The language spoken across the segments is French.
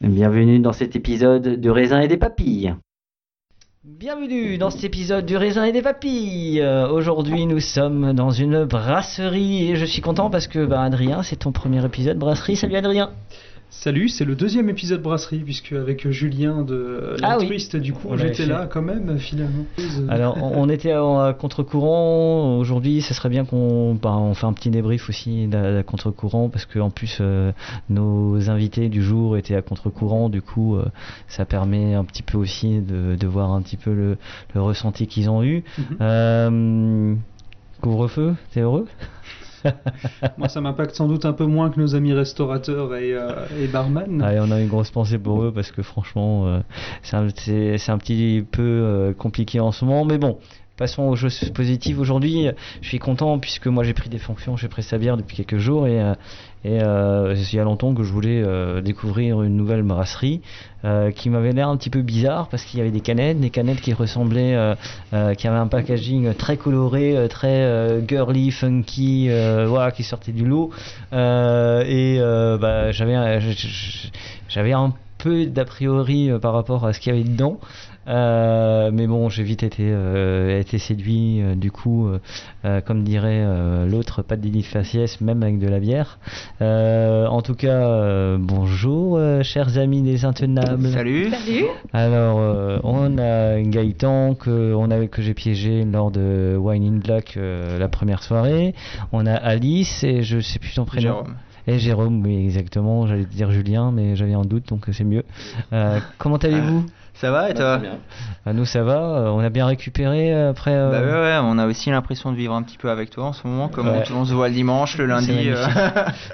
Bienvenue dans cet épisode du raisin et des papilles. Bienvenue dans cet épisode du raisin et des papilles. Euh, Aujourd'hui nous sommes dans une brasserie et je suis content parce que bah, Adrien c'est ton premier épisode brasserie. Salut Adrien. Salut, c'est le deuxième épisode brasserie, puisque avec Julien de Ah oui. l'altruiste, du coup, j'étais là quand même, finalement. Euh, Alors, on était à, à contre-courant. Aujourd'hui, ce serait bien qu'on bah, on fait un petit débrief aussi d'à contre-courant parce que en plus euh, nos invités du jour étaient à contre-courant. Du coup, euh, ça permet un petit peu aussi de, de voir un petit peu le, le ressenti qu'ils ont eu. Mhm. Euh, Couvre-feu, t'es heureux? Moi, ça m'impacte sans doute un peu moins que nos amis restaurateurs et, euh, barman. Allez, on a une grosse pensée pour eux parce que franchement, euh, c'est un, un petit peu euh, compliqué en ce moment. Mais bon, passons aux choses positives. Aujourd'hui, je suis content puisque moi j'ai pris des fonctions chez Prestabière depuis quelques jours et, euh, et euh, il y a longtemps que je voulais euh, découvrir une nouvelle brasserie euh, qui m'avait l'air un petit peu bizarre parce qu'il y avait des canettes, des canettes qui ressemblaient, euh, euh, qui avaient un packaging très coloré, euh, très euh, girly, funky, euh, voilà, qui sortait du lot. Euh, et euh, bah, j'avais, un- peu d'a priori euh, par rapport à ce qu'il y avait dedans. Euh, mais bon, j'ai vite été, euh, été séduit. euh, du coup, comme dirait euh, l'autre, pas de délit de faciès, même avec de la bière. Euh, en tout cas, euh, bonjour, euh, chers amis des intenables. Salut. Alors, euh, on a Gaëtan que, on que j'ai piégé lors de Wine in Black euh, la première soirée. On a Alice et je sais plus ton prénom. Jérôme. Et Jérôme, oui, exactement. J'allais te dire Julien, mais j'avais un doute, donc c'est mieux. Euh, comment allez-vous? Ça va et toi Ah, Nous, ça va. euh, on a bien récupéré euh, après. euh, Bah ouais, ouais, on a aussi l'impression de vivre un petit peu avec toi en ce moment, comme Ouais. on, on se voit le dimanche, le lundi.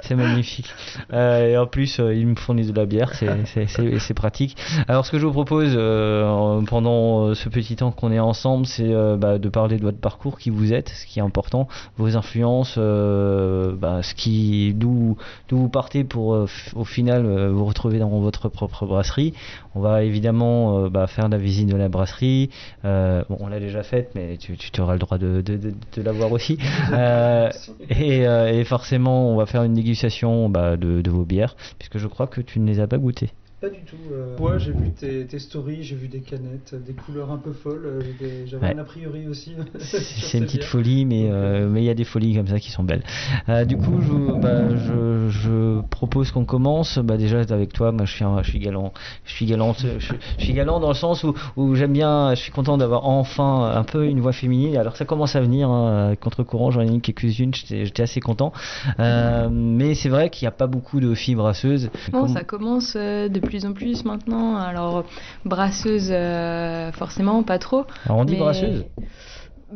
C'est magnifique. Euh, et en plus, euh, ils me fournissent de la bière, c'est- pratique. Alors, ce que je vous propose euh, en- pendant ce petit temps qu'on est ensemble, c'est euh, bah, de parler de votre parcours, qui vous êtes, ce qui est important, vos influences, euh, bah, ce qui, d'où, d'où vous partez pour euh, au final euh, vous retrouver dans votre propre brasserie. On va évidemment euh, bah, faire la visite de la brasserie. Euh, bon, on l'a déjà faite, mais tu, tu auras le droit de, de, de, de la voir aussi. Euh, et, et forcément, on va faire une dégustation bah, de vos bières, puisque je crois que tu ne les as pas goûtées. Pas du tout. euh, Ouais, j'ai vu tes, tes stories, j'ai vu des canettes, des couleurs un peu folles. euh, des- J'avais Ouais. un a priori aussi. C'est une petite folie, mais euh, mais il y a des folies comme ça qui sont belles. Euh, du coup, je, bah, je, je propose qu'on commence. Bah, déjà avec toi, moi, je suis je suis galant, je suis galant, je, je suis galant dans le sens où, où j'aime bien, je suis content d'avoir enfin un peu une voix féminine. Alors ça commence à venir hein, contre courant, j'en ai eu quelques-unes, j'étais j'étais assez content. Euh, mais c'est vrai qu'il n'y a pas beaucoup de filles brasseuses. Bon, Comme- ça commence euh, de plus en plus maintenant. Alors, brasseuse, euh, forcément, pas trop. Alors on dit mais- brasseuse.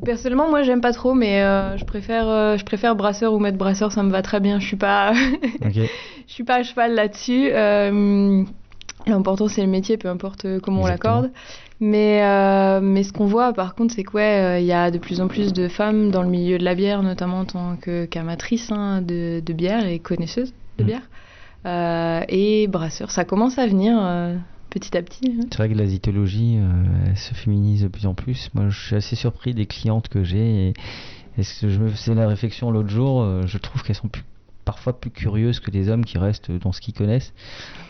Personnellement, moi, j'aime pas trop, mais euh, je préfère, euh, je préfère brasseur ou maître brasseur, ça me va très bien. Je suis pas, je suis pas à cheval là-dessus. Euh, L'important, c'est le métier, peu importe comment Exactement. on l'accorde. Mais, mais ce qu'on voit, par contre, c'est que ouais, il y a de plus en plus de femmes dans le milieu de la bière, notamment en tant que qu'amatrices hein, de, de bière et connaisseuses de Mm. bière. Et brasseurs, ça commence à venir euh, petit à petit. hein. C'est vrai que la zytologie euh, se féminise de plus en plus. Moi, je suis assez surpris des clientes que j'ai. Et, et je me faisais la réflexion l'autre jour, euh, je trouve qu'elles sont plus- parfois plus curieuses que les hommes qui restent dans ce qu'ils connaissent.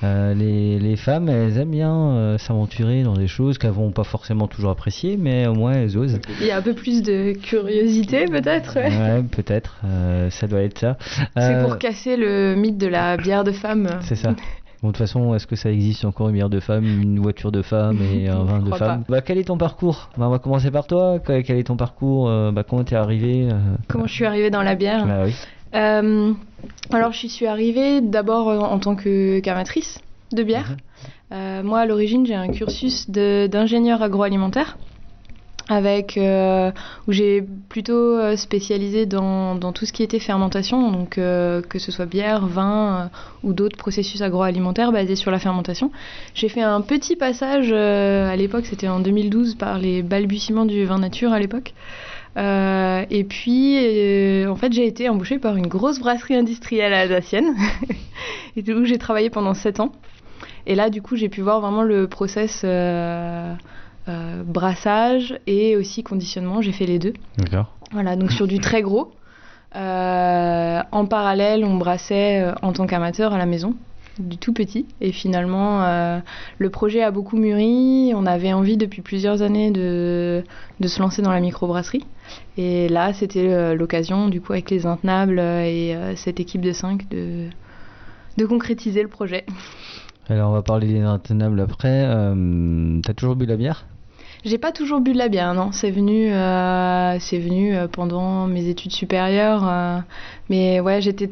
Euh, les, les femmes, elles aiment bien euh, s'aventurer dans des choses qu'elles vont pas forcément toujours apprécier, mais au moins elles osent. Il y a un peu plus de curiosité, peut-être. ouais. Ouais, peut-être. euh, ça doit être ça. C'est pour casser le mythe de la bière de femme. C'est ça. Bon, de toute façon, est-ce que ça existe encore une bière de femme, une voiture de femme et un vin de femme Bah, quel est ton parcours? Bah, On va commencer par toi. Quel est ton parcours? Bah, Comment t'es arrivé Comment je suis arrivée dans la bière? Bah oui. Euh, alors, je suis arrivée d'abord euh, en tant que qu'amatrice de bière. Euh, moi, à l'origine, j'ai un cursus d'ingénieur agroalimentaire. Avec, euh, où j'ai plutôt spécialisé dans, dans tout ce qui était fermentation, donc euh, que ce soit bière, vin ou d'autres processus agroalimentaires basés sur la fermentation. J'ai fait un petit passage, à l'époque c'était en 2012, par les balbutiements du vin nature à l'époque. Euh, et puis, euh, en fait, j'ai été embauchée par une grosse brasserie industrielle alsacienne, et où j'ai travaillé pendant 7 ans. Et là, du coup, j'ai pu voir vraiment le process euh, brassage et aussi conditionnement. J'ai fait les deux. D'accord. Voilà, donc sur du très gros. En parallèle, on brassait en tant qu'amateur à la maison, du tout petit. Et finalement, euh, le projet a beaucoup mûri. On avait envie depuis plusieurs années de, de se lancer dans la microbrasserie. Et là, c'était euh, l'occasion, du coup, avec les intenables et euh, cette équipe de 5, de, de concrétiser le projet. Alors, on va parler des intenables après. Euh, T'as toujours bu la bière? J'ai pas toujours bu de la bière, non. C'est venu, euh, c'est venu pendant mes études supérieures. euh, mais ouais, j'étais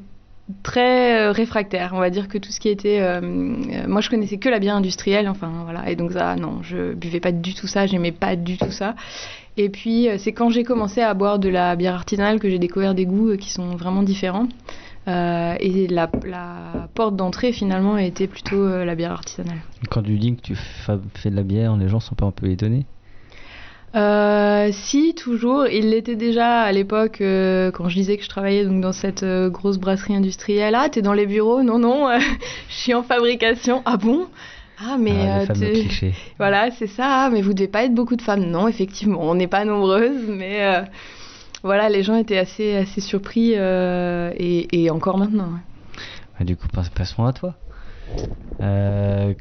très euh, réfractaire. On va dire que tout ce qui était, euh, euh, moi, je connaissais que la bière industrielle. Enfin, voilà. Et donc ça, non, je buvais pas du tout ça. J'aimais pas du tout ça. Et puis, c'est quand j'ai commencé à boire de la bière artisanale que j'ai découvert des goûts qui sont vraiment différents. Et la, porte d'entrée, finalement, été plutôt la bière artisanale. Quand tu dis que tu fa- fais de la bière, les gens sont pas un peu étonnés Euh, si, toujours. Il l'était déjà à l'époque euh, quand je disais que je travaillais donc dans cette euh, grosse brasserie industrielle. Ah, t'es dans les bureaux? Non, non, je suis en fabrication. Ah bon? Ah, mais Ah, voilà, c'est ça. Ah, mais vous devez pas être beaucoup de femmes. Non, effectivement, on n'est pas nombreuses, mais voilà, les gens étaient assez, assez surpris et, et encore maintenant. ouais. Ah, du coup, passons à toi.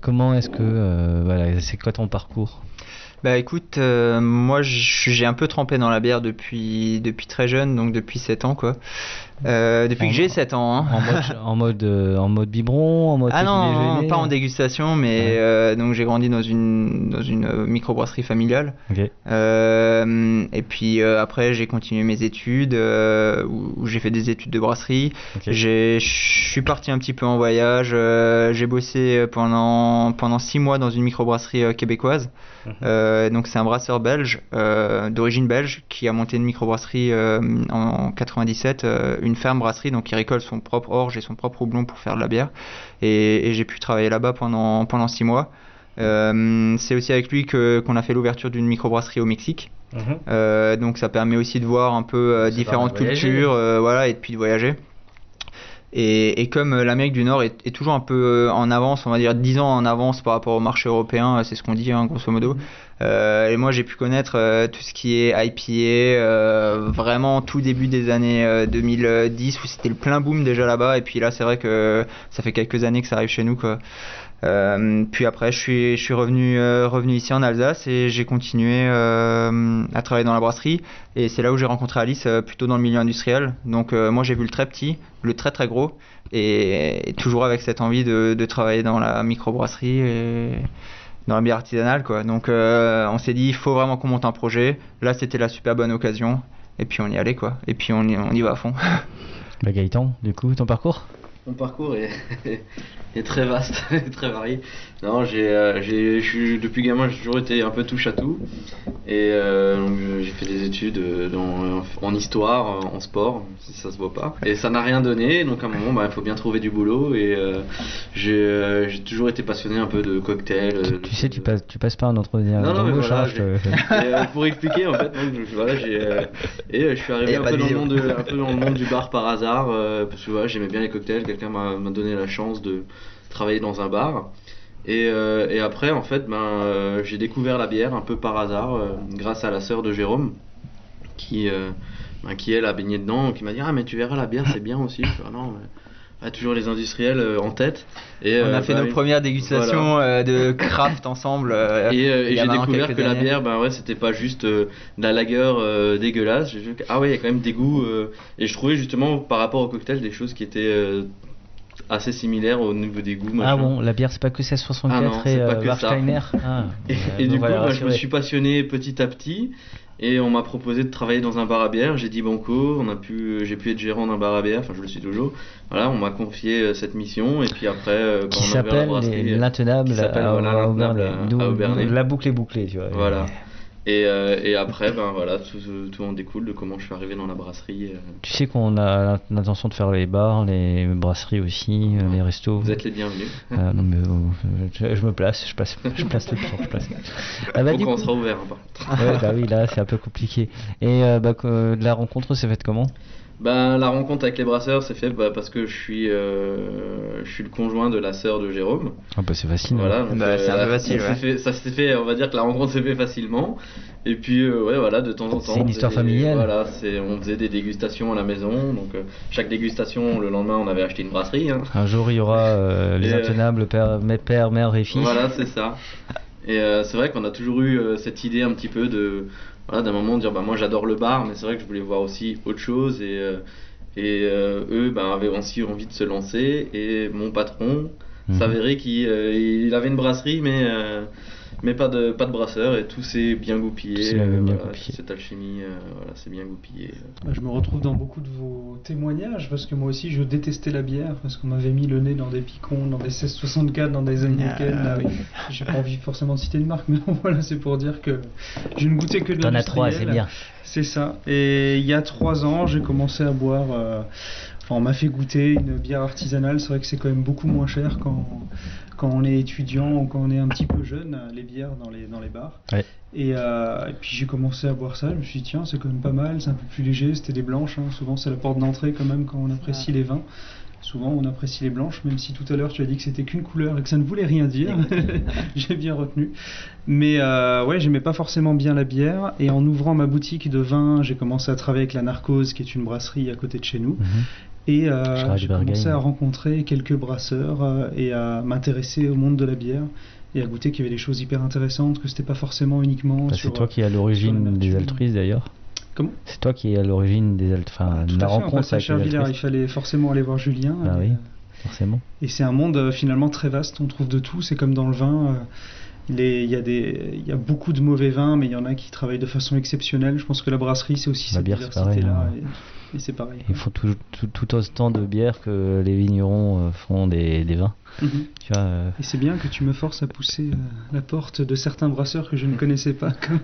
Comment est-ce que. voilà, c'est quoi ton parcours? Bah écoute, euh, moi j'ai un peu trempé dans la bière depuis, depuis très jeune, donc depuis 7 ans quoi. Euh, depuis En- que j'ai 7 ans. hein. En mode, en mode, euh, en mode biberon, en mode Ah non, déjeuner pas en dégustation, mais Ouais. euh, donc j'ai grandi dans une, dans une euh, microbrasserie familiale. Ok. Euh, et puis après j'ai continué mes études, où, où j'ai fait des études de brasserie. Ok. J'ai- Je suis parti un petit peu en voyage. j'ai bossé pendant pendant six mois dans une microbrasserie québécoise. Mhm. Donc c'est un brasseur belge d'origine belge qui a monté une microbrasserie euh, en 97, euh, une ferme brasserie. Donc il récolte son propre orge et son propre houblon pour faire de la bière. Et, et j'ai pu travailler là-bas pendant pendant six mois. Euh, c'est aussi avec lui que qu'on a fait l'ouverture d'une microbrasserie au Mexique. Mhm. Euh, donc ça permet aussi de voir un peu euh, différentes cultures, voilà, et puis de voyager. Et, et comme l'Amérique du Nord est, est toujours un peu en avance, on va dire 10 ans en avance par rapport au marché européen, c'est ce qu'on dit hein, grosso modo, Euh, et moi, j'ai pu connaître euh, tout ce qui est IPA, euh, vraiment tout début des années euh, 2010 où c'était le plein boom déjà là-bas. Et puis là, c'est vrai que ça fait quelques années que ça arrive chez nous. Euh, puis après, je suis, revenu, euh, ici en Alsace et j'ai continué euh, à travailler dans la brasserie. Et c'est là où j'ai rencontré Alice, euh, plutôt dans le milieu industriel. Donc euh, moi, j'ai vu le très petit, le très très gros, et, toujours avec cette envie de, de travailler dans la microbrasserie et dans la bière artisanale, quoi. Donc euh, on s'est dit, il faut vraiment qu'on monte un projet. Là, c'était la super bonne occasion. Et puis on y allait, quoi. Et puis on y, on y va à fond. Bah, Gaëtan, du coup, ton parcours? Mon parcours est, est très vaste et très varié. Non, j'ai, euh, j'ai, je suis- depuis gamin, j'ai toujours été un peu touche à tout. Et euh, j'ai fait des études euh, dans, en histoire, en sport, si ça se voit pas. Et ça n'a rien donné, donc à un moment, bah, il faut bien trouver du boulot. Et euh, j'ai, euh, toujours été passionné un peu de cocktails. Tu sais, tu passes, tu passes pas un entretien non, non, mais voilà, hein, te- et, pour expliquer en fait, donc, je- voilà, j'ai euh, et euh, je suis arrivé un peu, dans le monde de- un peu dans le monde du bar par hasard euh, parce que voilà, j'aimais bien les cocktails. Quelqu'un m'a donné la chance de travailler dans un bar. Et, euh, et après, en fait, ben, euh, j'ai découvert la bière un peu par hasard euh, grâce à la sœur de Jérôme qui, ben, qui elle a baigné dedans, qui m'a dit ah mais tu verras la bière c'est bien aussi. Je ah non, mais- ah, toujours les industriels euh, en tête. Et, on euh, a fait bah, nos une- premières dégustations voilà. euh, de craft ensemble. Et, j'ai découvert que la bière, ben ouais, c'était pas juste de la lager dégueulasse. Ah ouais, il y a quand même des goûts. et je trouvais justement par rapport au cocktail des choses qui étaient assez similaires au niveau des goûts. Ah bon, la bière, c'est pas que 1664 Ah et euh, que ça. Warsteiner Ah, Et, euh, et nous du coup, bah, je me suis passionné petit à petit. Et on m'a proposé de travailler dans un bar à bière. J'ai dit banco. On a pu, j'ai pu être gérant d'un bar à bière. Enfin, je le suis toujours. Voilà, on m'a confié euh, cette mission. Et puis après, euh, quand qui s'appelle euh, l'intenable voilà, à à- à. La boucle est bouclée, tu vois. Voilà. Et, euh, et après, ben voilà, tout, tout en découle de comment je suis arrivé dans la brasserie. euh. Tu sais qu'on a l'intention de faire les bars, les brasseries aussi, euh, les restos. Vous êtes les bienvenus. Euh, non mais euh, je, je me place, je place, je place le pied, je place. Ah bah, Faut qu'on coup- sera ouvert, hein. Ouais, bah oui, là c'est un peu compliqué. Et bah, la rencontre s'est faite comment? Ben, la rencontre avec les brasseurs s'est faite bah, parce que je suis, euh, je suis le conjoint de la sœur de Jérôme. Ah bah c'est facile. Voilà, donc, Bah, c'est un peu facile, ça ouais. s'est fait, ça s'est fait, on va dire que la rencontre s'est fait facilement. Et puis, euh, ouais, voilà, de temps en temps. C'est une on histoire faisait des- familiale. Voilà, c'est, on faisait des dégustations à la maison. Donc, euh, chaque dégustation, le lendemain, on avait acheté une brasserie. hein. Un jour il y aura euh, les intenables, père, mes père, mère et fils. Voilà, c'est ça. Et euh, c'est vrai qu'on a toujours eu euh, cette idée un petit peu de, voilà, d'un moment dire, bah moi j'adore le bar, mais c'est vrai que je voulais voir aussi autre chose. Et, euh, et euh, eux ben, avaient aussi envie de se lancer. Et mon patron Mhm. s'avérait qu'il euh, il avait une brasserie, mais, mais pas, de, pas de brasseur. Et tout s'est bien goupillé. Bien- bien voilà, goupillé. Cette alchimie, euh, voilà, c'est bien goupillé. Bah, Je me retrouve dans beaucoup de vos témoignages parce que moi aussi je détestais la bière parce qu'on m'avait mis le nez dans des picons, dans des 1664, dans des Heineken. Ah, euh, oui. J'ai pas envie forcément de citer une marque, mais bon, voilà, c'est pour dire que je ne goûtais que de T'en as trois, c'est bien. C'est ça. Et il y a trois ans, j'ai commencé à boire. euh, Enfin, on m'a fait goûter une bière artisanale. C'est vrai que c'est quand même beaucoup moins cher quand, quand on est étudiant ou quand on est un petit peu jeune, les bières dans les, dans les bars. Ouais. Et, euh, et puis j'ai commencé à boire ça. Je me suis dit, tiens, c'est quand même pas mal. C'est un peu plus léger. C'était des blanches. hein. Souvent, c'est la porte d'entrée quand même quand on apprécie les vins. Souvent, on apprécie les blanches, même si tout à l'heure tu as dit que c'était qu'une couleur et que ça ne voulait rien dire. J'ai bien retenu. Mais euh, ouais, j'aimais pas forcément bien la bière. Et en ouvrant ma boutique de vin, j'ai commencé à travailler avec la Narcose, qui est une brasserie à côté de chez nous. Mhm. Et euh, j'ai commencé à rencontrer quelques brasseurs euh, et à m'intéresser au monde de la bière et à goûter qu'il y avait des choses hyper intéressantes, que c'était pas forcément uniquement Bah, c'est toi qui es à sur l'origine des altruistes d'ailleurs. Comment? C'est toi qui es à l'origine des alt... enfin, Ah, Tout la à fait, en rencontre avec les il fallait forcément aller voir Julien. Ah et, oui, euh, forcément. Et c'est un monde euh, finalement très vaste, on trouve de tout, c'est comme dans le vin. euh, les- Il y, a des- il y a beaucoup de mauvais vins, mais il y en a qui travaillent de façon exceptionnelle. Je pense que la brasserie, c'est aussi La cette bière, diversité-là. Et c'est pareil. Il faut tout, tout, tout autant de bière que les vignerons euh, font des, des vins. Mhm. Tu vois, euh, Et c'est bien que tu me forces à pousser euh, la porte de certains brasseurs que je ne connaissais pas, comme,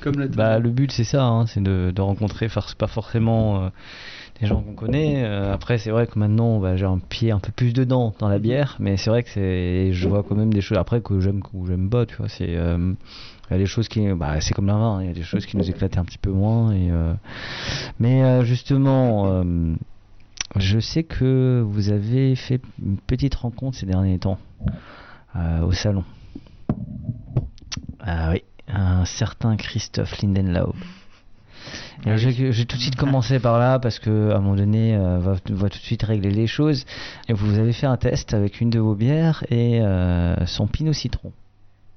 comme la bah, le but c'est ça, hein, c'est de, de rencontrer pas forcément euh, des gens qu'on connaît. Après c'est vrai que maintenant bah, j'ai un pied un peu plus dedans dans la bière, mais c'est vrai que c'est, je vois quand même des choses après que j'aime ou j'aime pas. Tu vois, c'est il y a des choses qui, bah, c'est comme la vin, hein, il y a des choses qui nous éclatent un petit peu moins. Et, euh, mais euh, justement. euh, je sais que vous avez fait une petite rencontre ces derniers temps au salon. Ah oui, un certain Christophe Lindenlaub. Ah j'ai j'ai tout de suite commencé par là parce que à un moment donné, euh, va, va tout de suite régler les choses. Et vous avez fait un test avec une de vos bières et euh, son pinot citron.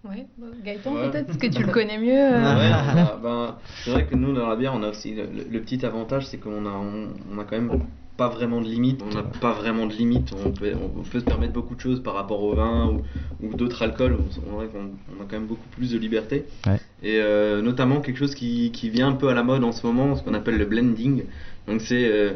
Ouais, bah, Gaëtan, Ouais. peut-être, parce que tu le connais mieux. euh. Ouais, a- ben, c'est vrai que nous dans la bière on a aussi le, le- le petit avantage c'est qu'on a on, on a quand même pas vraiment de limite on n'a pas vraiment de limite on peut, on peut se permettre beaucoup de choses par rapport au vin ou, ou d'autres alcools on, on, on a quand même beaucoup plus de liberté Ouais. et euh, notamment quelque chose qui, qui vient un peu à la mode en ce moment ce qu'on appelle le blending donc c'est euh,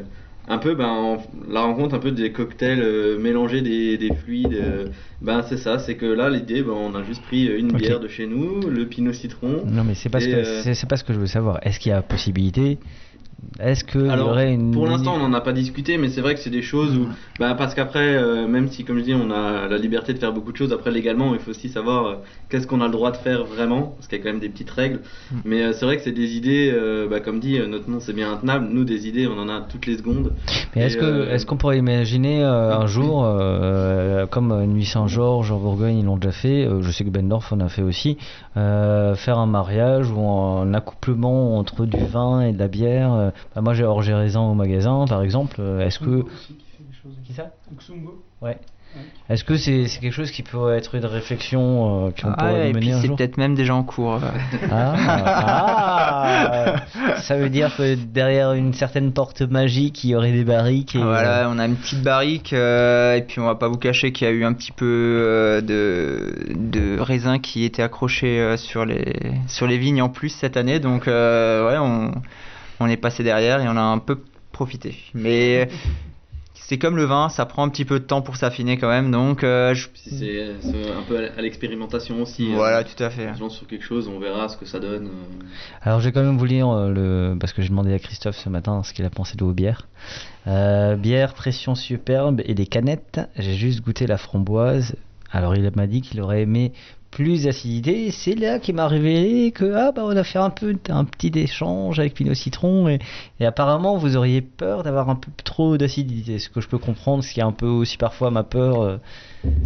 un peu ben, en- la rencontre un peu des cocktails euh, mélanger des, des fluides euh, ben c'est ça c'est que là l'idée ben, on a juste pris une Ok. bière de chez nous le pinot citron Non, mais c'est pas, ce que- euh, c'est pas ce que je veux savoir. Est-ce qu'il y a possibilité Est-ce y Alors, aurait une. pour l'instant, on n'en a pas discuté, mais c'est vrai que c'est des choses où, bah, parce qu'après, euh, même si, comme je dis, on a la liberté de faire beaucoup de choses, après légalement, il faut aussi savoir euh, qu'est-ce qu'on a le droit de faire vraiment, parce qu'il y a quand même des petites règles. Mm. Mais euh, c'est vrai que c'est des idées, bah, comme dit, notre nom c'est bien intenable. Nous, des idées, on en a toutes les secondes. Mais est-ce que est-ce qu'on pourrait imaginer un jour, comme Nuit Saint-Georges en Bourgogne ils l'ont déjà fait, je sais que Bendorf en a fait aussi, faire un mariage ou un accouplement entre du vin et de la bière. Euh, bah, moi j'ai Orgé Raisin au magasin par exemple. euh, Est-ce que aussi qui fait des choses. Qui ça? Oxumbo. ouais. Est-ce que c'est quelque chose qui pourrait être une réflexion euh, qu'on Ah, pourrait et mener puis un c'est peut-être même déjà en cours. euh. Ah, ah, ça veut dire que derrière une certaine porte magique, il y aurait des barriques. Et, Voilà, on a une petite barrique euh, et puis on va pas vous cacher qu'il y a eu un petit peu euh, de, de raisin qui était accroché euh, sur les sur les vignes en plus cette année, donc euh, ouais, on, on est passé derrière et on a un peu profité. Mais c'est comme le vin, ça prend un petit peu de temps pour s'affiner quand même, donc euh, je- C'est un peu à l'expérimentation aussi. Voilà, hein. tout à fait. On se lance sur quelque chose, on verra ce que ça donne. euh. Alors, je vais quand même vous lire euh, le. Parce que j'ai demandé à Christophe ce matin ce qu'il a pensé de vos bières. Euh, bière, pression superbe et des canettes. J'ai juste goûté la framboise. Alors, il m'a dit qu'il aurait aimé plus d'acidité. C'est là qu'il m'a révélé que, ah, bah, on a fait un peu un petit échange avec Pinot Citron. Et, apparemment, vous auriez peur d'avoir un peu trop d'acidité. Ce que je peux comprendre, ce qui est un peu aussi parfois ma peur. euh,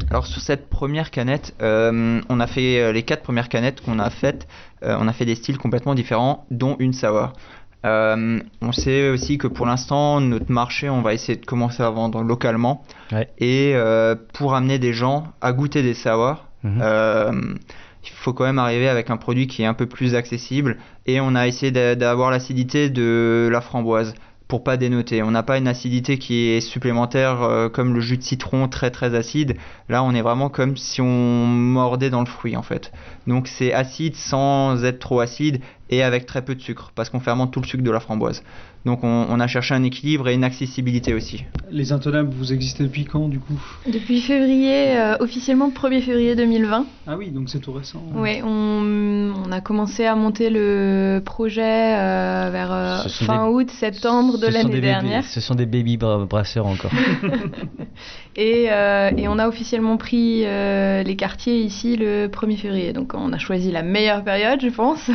Alors sur cette première canette, euh, on a fait euh, les quatre premières canettes qu'on a faites, on a fait des styles complètement différents, dont une sour. Euh, on sait aussi que pour l'instant, notre marché, on va essayer de commencer à vendre localement. Ouais. Et euh, pour amener des gens à goûter des sours, Mhm. euh, il faut quand même arriver avec un produit qui est un peu plus accessible. Et on a essayé d'a- d'avoir l'acidité de la framboise pour pas dénoter. On n'a pas une acidité qui est supplémentaire euh, comme le jus de citron très très acide. Là, on est vraiment comme si on mordait dans le fruit en fait. Donc c'est acide sans être trop acide et avec très peu de sucre parce qu'on fermente tout le sucre de la framboise. Donc on, on a cherché un équilibre et une accessibilité aussi. Les intenables, vous existez depuis quand du coup? Depuis février, euh, officiellement 1er février 2020. Ah oui, donc c'est tout récent. Ouais, on, on a commencé à monter le projet euh, vers euh, fin des- août, septembre de l'année dernière. ce sont des baby bra- brasseurs encore. Et, euh, et on a officiellement pris euh, les quartiers ici le 1er février. Donc on a choisi la meilleure période, je pense.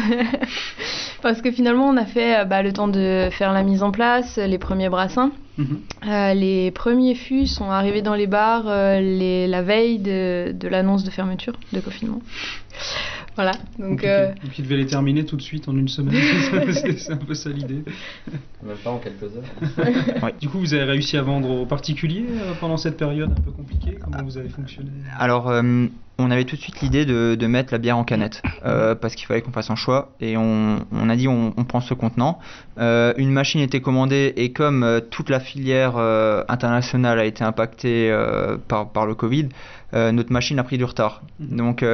Parce que finalement, on a fait bah, le temps de faire la mise en place, les premiers brassins. Mhm. Euh, les premiers fûts sont arrivés dans les bars euh, les, la veille de, de l'annonce de fermeture, de confinement. Voilà, donc euh, Donc il devait les terminer tout de suite en une semaine. c'est un peu ça l'idée. Même pas en quelques heures. Du coup, vous avez réussi à vendre aux particuliers euh, pendant cette période un peu compliquée Comment vous avez fonctionné? Alors, euh, on avait tout de suite l'idée de, de mettre la bière en canette euh, parce qu'il fallait qu'on fasse un choix et on, on a dit on, on prend ce contenant. Euh, une machine était commandée et comme euh, toute la filière euh, internationale a été impactée euh, par, par le Covid, euh, notre machine a pris du retard. Donc,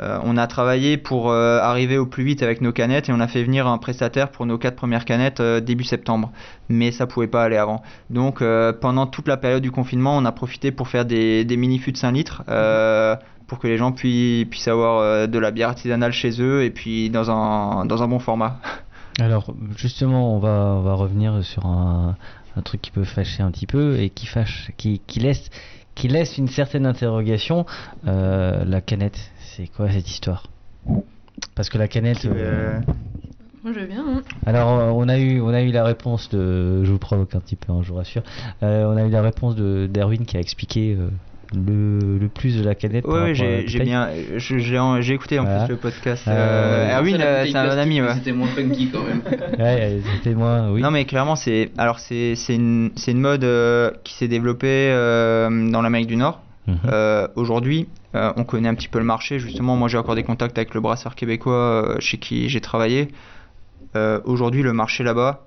euh, on a travaillé pour euh, arriver au plus vite avec nos canettes et on a fait venir un prestataire pour nos quatre premières canettes euh, début septembre. Mais ça pouvait pas aller avant. Donc pendant toute la période du confinement, on a profité pour faire des, mini fûts de 5 litres pour que les gens puissent, avoir de la bière artisanale chez eux et puis dans un, bon format. Alors justement, on va, revenir sur un, truc qui peut fâcher un petit peu et qui fâche, qui, laisse, une certaine interrogation. La canette, c'est quoi cette histoire? Parce que la canette. euh, moi je veux bien. hein. alors euh, on a eu, on a eu la réponse de, je vous provoque un petit peu, hein, je vous rassure. Euh, on a eu la réponse de d'Erwin qui a expliqué euh, le, le plus de la canette. par Ouais, j'ai bien, je- j'ai écouté en Voilà. plus le podcast. Erwin, euh, c'est un plastique, ami, ouais. C'était moins funky quand même. Ouais, c'était moins, oui. Non mais clairement c'est alors c'est c'est une c'est une mode euh, qui s'est développée euh, dans l'Amérique du Nord. Mhm. Euh, Aujourd'hui, euh, on connaît un petit peu le marché. Justement, moi j'ai encore des contacts avec le brasseur québécois euh, chez qui j'ai travaillé. Aujourd'hui, le marché là-bas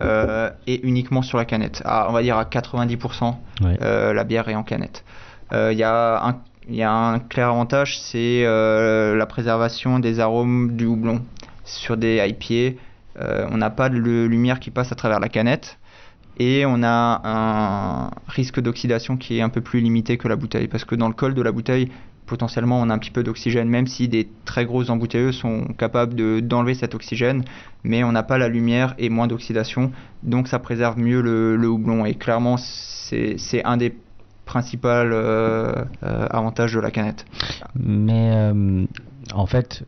est uniquement sur la canette. À, on va dire à 90%, Ouais. euh, la bière est en canette. Il y a un il y a un clair avantage, c'est euh, la préservation des arômes du houblon. Sur des IPA, euh, on n'a pas de lumière qui passe à travers la canette et on a un risque d'oxydation qui est un peu plus limité que la bouteille. Parce que dans le col de la bouteille potentiellement on a un petit peu d'oxygène même si des très grosses embouteilleuses sont capables de- d'enlever cet oxygène. Mais on n'a pas la lumière et moins d'oxydation. Donc ça préserve mieux le, le houblon. Et clairement c'est un des principaux euh, euh, avantages de la canette. Mais euh, en fait,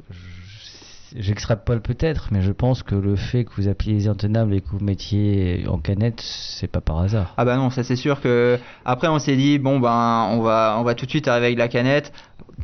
j'extrapole peut-être, mais je pense que le fait que vous appeliez les intenables et que vous mettiez en canette, c'est pas par hasard. Ah bah non, ça c'est sûr que après on s'est dit bon ben on va on va tout de suite arriver avec la canette,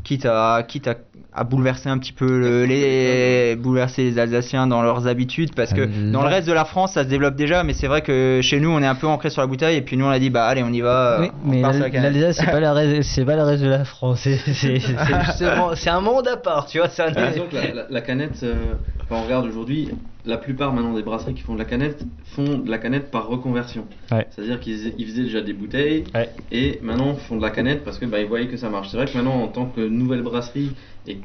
quitte à quitte à, à bouleverser un petit peu le- les bouleverser les Alsaciens dans leurs habitudes parce que Euh, dans le reste de la France ça se développe déjà, mais c'est vrai que chez nous on est un peu ancré sur la bouteille et puis nous on a dit bah allez on y va, Oui, on mais l'Alsace, c'est pas, la c'est pas le reste de la France. C'est un monde à part, tu vois. C'est un... La, la- la canette, euh, quand on regarde aujourd'hui, la plupart maintenant des brasseries qui font de la canette font de la canette par reconversion. Ouais. C'est-à-dire qu'ils ils faisaient déjà des bouteilles Ouais. et maintenant font de la canette parce que bah, ils voyaient que ça marche. C'est vrai que maintenant en tant que nouvelle brasserie et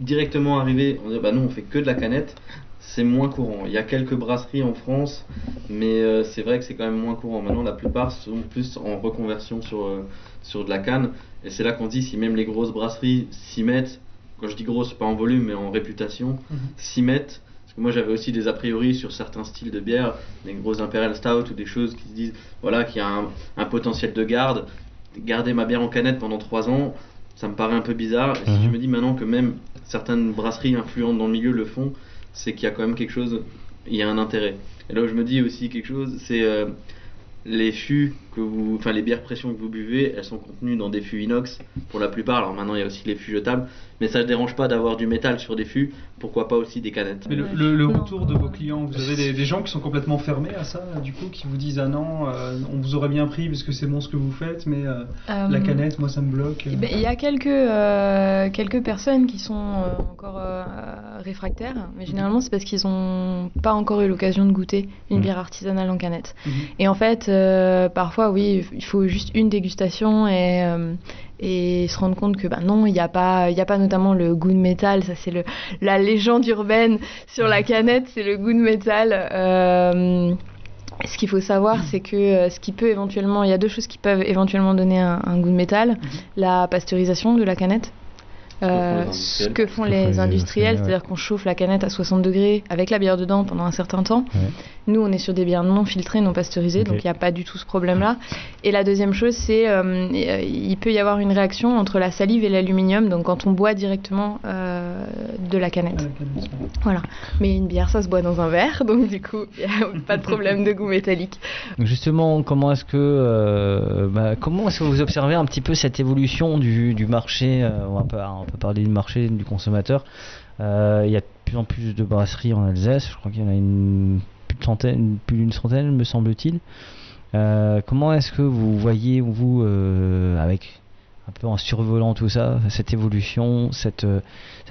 directement arrivé, on dit bah non on fait que de la canette. C'est moins courant. Il y a quelques brasseries en France, mais euh, c'est vrai que c'est quand même moins courant. Maintenant, la plupart sont plus en reconversion sur, euh, sur de la canne. Et c'est là qu'on dit si même les grosses brasseries s'y mettent, quand je dis grosse, pas en volume, mais en réputation, s'y mettent. Moi j'avais aussi des a priori sur certains styles de bière, des grosses Imperial Stout ou des choses qui se disent voilà, qu'il y a un, un potentiel de garde. Garder ma bière en canette pendant 3 ans, ça me paraît un peu bizarre. Et si Mhm. je me dis maintenant que même certaines brasseries influentes dans le milieu le font, c'est qu'il y a quand même quelque chose, il y a un intérêt. Et là où je me dis aussi quelque chose, c'est euh, les fûts que vous, enfin les bières pression que vous buvez, elles sont contenues dans des fûts inox pour la plupart. Alors maintenant il y a aussi les fûts jetables, mais ça ne dérange pas d'avoir du métal sur des fûts. Pourquoi pas aussi des canettes Mais le, le- le retour de vos clients, vous avez des, des gens qui sont complètement fermés à ça, du coup, qui vous disent ah non, euh, on vous aurait bien pris parce que c'est bon ce que vous faites, mais euh, Euh, la canette, moi ça me bloque. Eh ben, Il y a quelques, euh, quelques personnes qui sont euh, encore euh, réfractaires, mais généralement c'est parce qu'ils n'ont pas encore eu l'occasion de goûter une Mhm. bière artisanale en canette. Mhm. Et en fait, euh, oui, il faut juste une dégustation et, euh, et se rendre compte que bah, non, il n'y a, pas- il y a pas notamment le goût de métal, ça c'est le- la légende urbaine sur la canette, c'est le goût de métal. Euh, ce qu'il faut savoir, c'est que euh, ce qui peut éventuellement, il y a deux choses qui peuvent éventuellement donner un, un goût de métal la pasteurisation de la canette. Euh, Ce ce que font les les industriels, ouais. c'est-à-dire qu'on chauffe la canette à 60 degrés avec la bière dedans pendant un certain temps. Ouais. Nous, on est sur des bières non filtrées, non pasteurisées, donc il n'y a pas du tout ce problème-là. Et la deuxième chose, c'est euh, euh, il peut y avoir une réaction entre la salive et l'aluminium, donc quand on boit directement euh, de la canette. ouais. Voilà. Mais une bière, ça se boit dans un verre, donc du coup, il n'y a pas de problème de goût métallique. Justement, comment est-ce que euh, bah, comment est-ce que vous observez un petit peu cette évolution du, du marché euh, on, va pas- peut parler du marché du consommateur. Euh, Il y a de plus en plus de brasseries en Alsace. Je crois qu'il y en a une plus centaine, plus d'une centaine, me semble-t-il. Euh, comment est-ce que vous voyez vous euh, avec un peu en survolant tout ça, cette évolution, cette,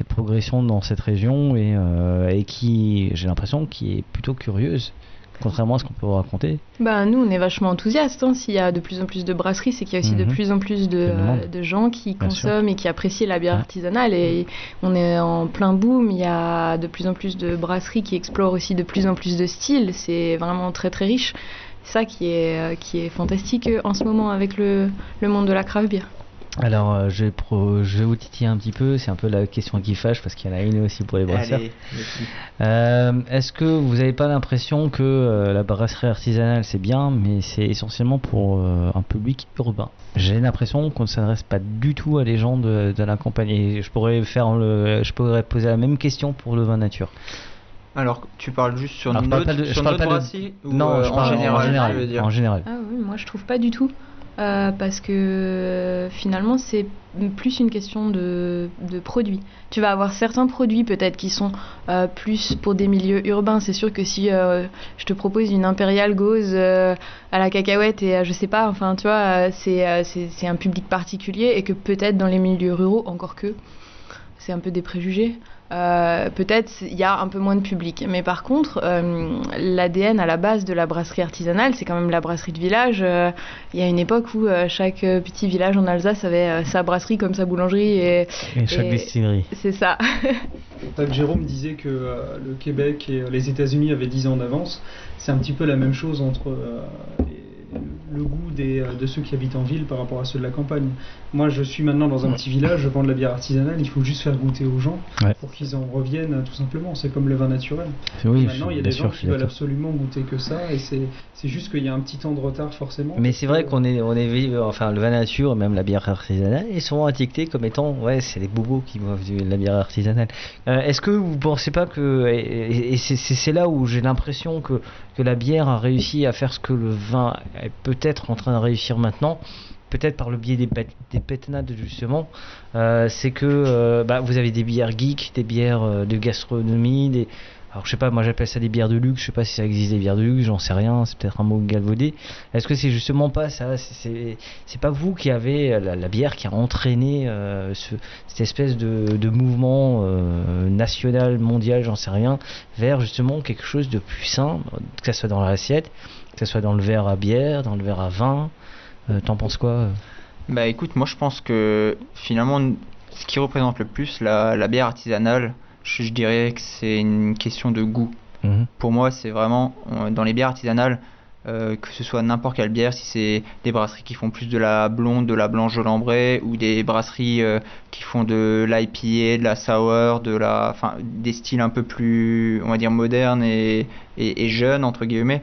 progression dans cette région et, et qui, j'ai l'impression, qui est plutôt curieuse, contrairement à ce qu'on peut vous raconter. Bah, nous, on est vachement enthousiastes. hein. S'il y a de plus en plus de brasseries, c'est qu'il y a aussi de Mhm. plus en plus de, euh, gens qui Bien sûr. consomment et qui apprécient la bière Ouais. artisanale. Et on est en plein boom. Il y a de plus en plus de brasseries qui explorent aussi de plus en plus de styles. C'est vraiment très très riche. C'est ça qui est, euh, qui est fantastique euh, en ce moment avec le, le monde de la craft beer. Alors, euh, je, vais pro- je vais vous titiller un petit peu, c'est un peu la question qui fâche parce qu'il y en a une aussi pour les brasseurs. Euh, Est-ce que vous n'avez pas l'impression que euh, la brasserie artisanale c'est bien, mais c'est essentiellement pour euh, un public urbain? J'ai l'impression qu'on ne s'adresse pas du tout à les gens de, de la campagne. Et je pourrais, faire le, je pourrais poser la même question pour le vin nature. Alors tu parles juste sur Alors, je parle notre, pas de- je parle notre pas de- brasserie ou, Non, euh, je parle en général, en général. je veux dire? en général. Ah oui, moi je trouve pas du tout. Euh, parce que euh, finalement c'est plus une question de, produits. Tu vas avoir certains produits peut-être qui sont euh, plus pour des milieux urbains. C'est sûr que si je te propose une impériale gauze à la cacahuète et je sais pas, enfin tu vois, c'est un public particulier et que peut-être dans les milieux ruraux, encore que c'est un peu des préjugés. Euh, peut-être il y a un peu moins de public. Mais par contre, euh, l'ADN à la base de la brasserie artisanale, c'est quand même la brasserie de village. Euh, Il y a une époque où euh, chaque petit village en Alsace avait euh, sa brasserie comme sa boulangerie. Et, Et chaque distillerie. C'est ça. Jérôme disait que euh, le Québec et les États-Unis avaient 10 ans d'avance. C'est un petit peu la même chose entre euh, les- le goût des, euh, de ceux qui habitent en ville par rapport à ceux de la campagne. Moi, je suis maintenant dans un petit village, je vends de la bière artisanale, il faut juste faire goûter aux gens Ouais. pour qu'ils en reviennent euh, tout simplement. C'est comme le vin naturel. Oui, maintenant, il y a des sûr, gens qui veulent absolument goûter que ça et c'est c'est juste qu'il y a un petit temps de retard forcément. Mais c'est vrai qu'on est, on est, enfin, le vin nature et même la bière artisanale, ils sont étiquetés comme étant, ouais, c'est les bobos qui boivent de la bière artisanale. Euh, Est-ce que vous pensez pas que, et, et- c'est là où j'ai l'impression que, que la bière a réussi à faire ce que le vin est peut-être en train de réussir maintenant, peut-être par le biais des, des pétnades justement, euh, c'est que euh, bah, vous avez des bières geeks, des bières euh, de gastronomie, des, alors je sais pas, moi j'appelle ça des bières de luxe, je sais pas si ça existe des bières de luxe, j'en sais rien, c'est peut-être un mot galvaudé. Est-ce que c'est justement pas ça C'est- pas vous qui avez la, bière qui a entraîné euh, ce- cette espèce de, mouvement euh, national, mondial, j'en sais rien, vers justement quelque chose de plus sain, que ça soit dans l'assiette, que ça soit dans le verre à bière, dans le verre à vin. Euh, T'en penses quoi Bah écoute, moi je pense que finalement, ce qui représente le plus la bière artisanale, je, je dirais que c'est une question de goût. Mhm. Pour moi, c'est vraiment euh, dans les bières artisanales, euh, que ce soit n'importe quelle bière, si c'est des brasseries qui font plus de la blonde, de la blanche de l'ambrée, ou des brasseries euh, qui font de l'IPA, de la sour, de la, enfin, des styles un peu plus, on va dire, modernes et, et, et jeunes, entre guillemets,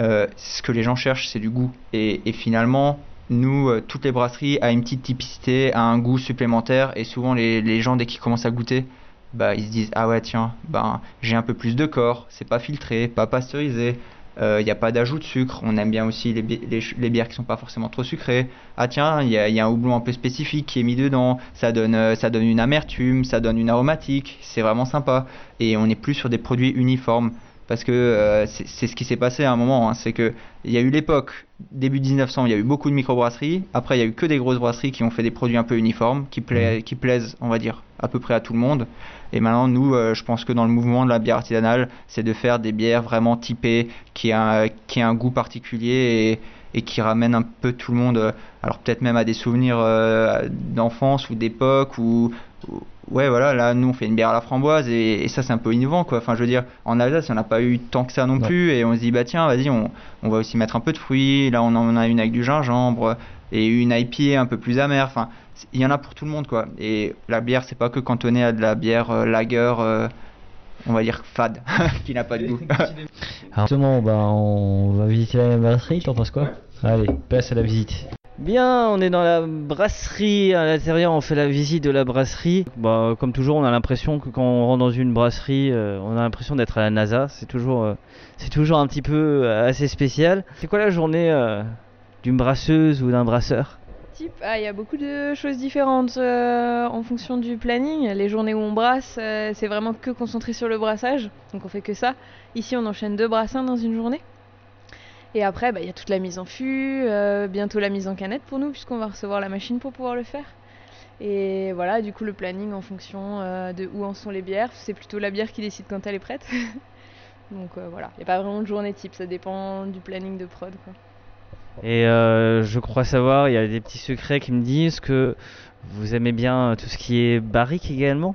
euh, ce que les gens cherchent, c'est du goût. Et, et finalement, nous, toutes les brasseries a une petite typicité, a un goût supplémentaire, et souvent les, les gens, dès qu'ils commencent à goûter, bah, ils se disent ah ouais tiens ben j'ai un peu plus de corps c'est pas filtré pas pasteurisé il n'y a pas d'ajout de sucre. On aime bien aussi les, les, bières qui sont pas forcément trop sucrées. Ah tiens il y y a un houblon un peu spécifique qui est mis dedans. Ça donne euh, ça donne une amertume ça donne une aromatique. C'est vraiment sympa. Et on n'est plus sur des produits uniformes parce que euh, c'est ce qui s'est passé à un moment, hein, c'est que il y a eu l'époque début 1900, il y a eu beaucoup de microbrasseries. Après, il y a eu que des grosses brasseries qui ont fait des produits un peu uniformes, qui, pla- qui plaisent, on va dire, à peu près à tout le monde. Et maintenant, nous, euh, je pense que dans le mouvement de la bière artisanale, c'est de faire des bières vraiment typées, qui a, qui a un goût particulier et, et qui ramènent un peu tout le monde, euh, alors peut-être même à des souvenirs euh, d'enfance ou d'époque ou- ouais voilà là nous on fait une bière à la framboise et, et ça c'est un peu innovant quoi. Enfin je veux dire en Alsace on n'a pas eu tant que ça non Non. plus et on se dit bah tiens vas-y on, on va aussi mettre un peu de fruits. Là on en a une avec du gingembre et une IPA un peu plus amère. Enfin il y en a pour tout le monde quoi. Et la bière c'est pas que cantonné à de la bière euh, lager euh, on va dire fade qui n'a pas de goût. Alors justement, bah, on va visiter la brasserie, t'en penses quoi? Allez, place à la visite. Bien, on est dans la brasserie, à l'intérieur on fait la visite de la brasserie. Bah, comme toujours, on a l'impression que quand on rentre dans une brasserie, euh, on a l'impression d'être à la NASA. C'est toujours, euh, c'est toujours un petit peu euh, assez spécial. C'est quoi la journée d'une brasseuse ou d'un brasseur? Ah, il y a beaucoup de choses différentes en fonction du planning. Les journées où on brasse, c'est vraiment que concentré sur le brassage, donc on fait que ça. Ici, on enchaîne deux brassins dans une journée. Et après, bah, il y a toute la mise en fût, euh, bientôt la mise en canette pour nous, puisqu'on va recevoir la machine pour pouvoir le faire. Et voilà, du coup, le planning en fonction euh, de où en sont les bières. C'est plutôt la bière qui décide quand elle est prête. donc euh, voilà, il n'y a pas vraiment de journée type, ça dépend du planning de prod. Et je crois savoir, il y a des petits secrets qui me disent que vous aimez bien tout ce qui est barrique également?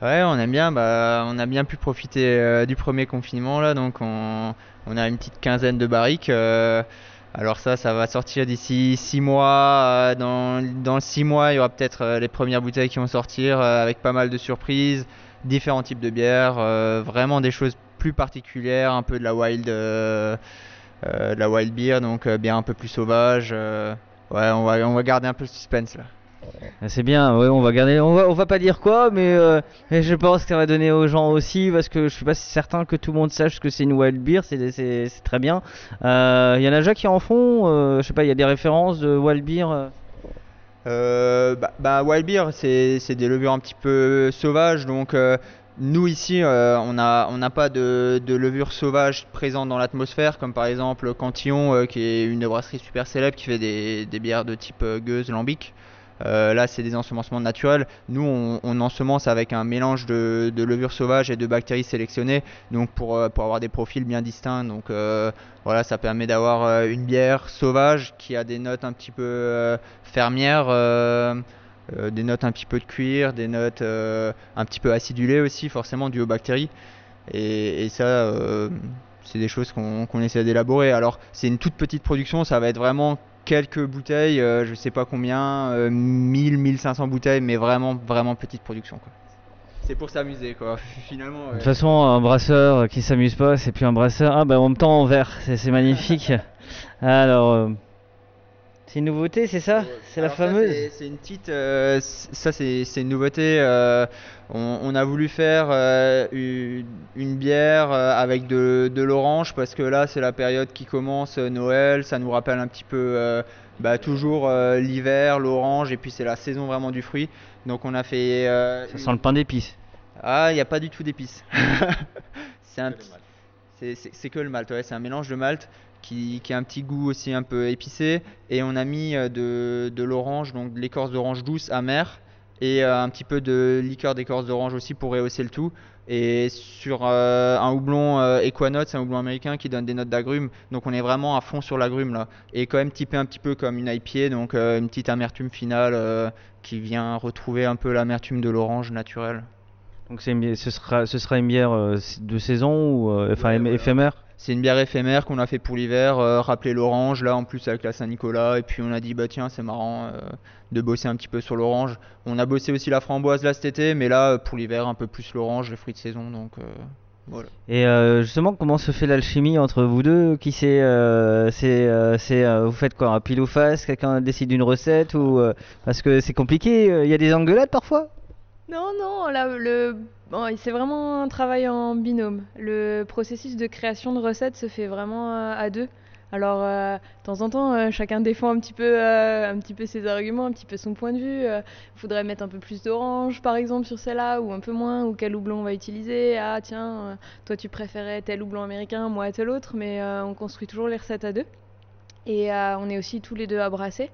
Ouais, on aime bien, bah, on a bien pu profiter euh, du premier confinement là, donc on, a une petite quinzaine de barriques. euh, alors ça, ça va sortir d'ici 6 mois. euh, dans, dans 6 mois, il y aura peut-être les premières bouteilles qui vont sortir avec pas mal de surprises, différents types de bières, vraiment des choses plus particulières, un peu de la wild, la wild beer, donc bien un peu plus sauvage. ouais, on va, on va garder un peu le suspense là. Ah, C'est bien, on va garder, on va, va pas dire quoi, mais, euh, je pense que ça va donner aux gens aussi, parce que je suis pas certain que tout le monde sache que c'est une wild beer, c'est, très bien. Euh, Il y en a déjà qui en font, euh, je sais pas, il y a des références de wild beer. euh. Euh, bah, bah, Wild Beer, c'est des levures un petit peu sauvages. Donc, euh, nous ici, euh, on n'a pas de, de levure sauvage présente dans l'atmosphère, comme par exemple Cantillon, euh, qui est une brasserie super célèbre qui fait des, des bières de type euh, gueuse, lambic. Euh, là, c'est des ensemencements naturels. Nous, on, ensemence avec un mélange de, levures sauvages et de bactéries sélectionnées, donc pour, euh, avoir des profils bien distincts. Donc euh, voilà, ça permet d'avoir une bière sauvage qui a des notes un petit peu fermières, des notes un petit peu de cuir, des notes un petit peu acidulées aussi, forcément dues aux bactéries. Et, ça, c'est des choses qu'on essaie d'élaborer. Alors, c'est une toute petite production, ça va être vraiment quelques bouteilles, euh, je sais pas combien, euh, 1000, 1500 bouteilles, mais vraiment, vraiment petite production. quoi. C'est pour s'amuser, quoi. Finalement, De toute façon, un brasseur qui s'amuse pas, c'est plus un brasseur. Ah bah en même temps en verre, c'est, c'est magnifique. Alors, euh, c'est une nouveauté, c'est ça? C'est la ça, fameuse? c'est- C'est une petite. euh, ça, c'est c'est une nouveauté. On, on a voulu faire euh, une, une bière euh, avec de, de l'orange parce que là, c'est la période qui commence, euh, Noël. Ça nous rappelle un petit peu euh, bah, toujours euh, l'hiver, l'orange, et puis c'est la saison vraiment du fruit. Donc, on a fait. euh, Ça sent le pain d'épices. ah, il n'y a pas du tout d'épices. c'est un que le malt, ouais, c'est un mélange de malt qui, qui a un petit goût aussi un peu épicé. Et on a mis de, de l'orange, donc de l'écorce d'orange douce, amère, et euh, un petit peu de liqueur d'écorce d'orange aussi pour rehausser le tout. Et sur euh, un houblon euh, Equanote, c'est un houblon américain qui donne des notes d'agrumes. Donc on est vraiment à fond sur l'agrume là. Et quand même typé un petit peu comme une IPA, donc euh, une petite amertume finale euh, qui vient retrouver un peu l'amertume de l'orange naturelle. Donc c'est ce, sera, ce sera une bière euh, de saison ou euh, enfin Ouais, ém- voilà. éphémère C'est une bière éphémère qu'on a fait pour l'hiver, euh, rappeler l'orange, là en plus avec la Saint-Nicolas, et puis on a dit bah tiens c'est marrant euh, de bosser un petit peu sur l'orange. On a bossé aussi la framboise là cet été, mais là pour l'hiver un peu plus l'orange, les fruits de saison, donc euh, voilà. Et euh, justement, comment se fait l'alchimie entre vous deux? Qui c'est euh, euh, euh, vous faites quoi un pile ou face? Quelqu'un décide d'une recette ou euh, parce que c'est compliqué. euh, Il y a des engueulades parfois? Non, non, là, le... bon, c'est vraiment un travail en binôme. Le processus de création de recettes se fait vraiment euh, à deux. Alors, euh, de temps en temps, euh, chacun défend un petit peu, ses arguments, un petit peu son point de vue. Il faudrait mettre un peu plus d'orange, par exemple, sur celle-là, ou un peu moins, ou quel houblon on va utiliser. Ah, tiens, toi, tu préférais tel houblon américain, moi, tel autre, mais on construit toujours les recettes à deux. Et on est aussi tous les deux à brasser.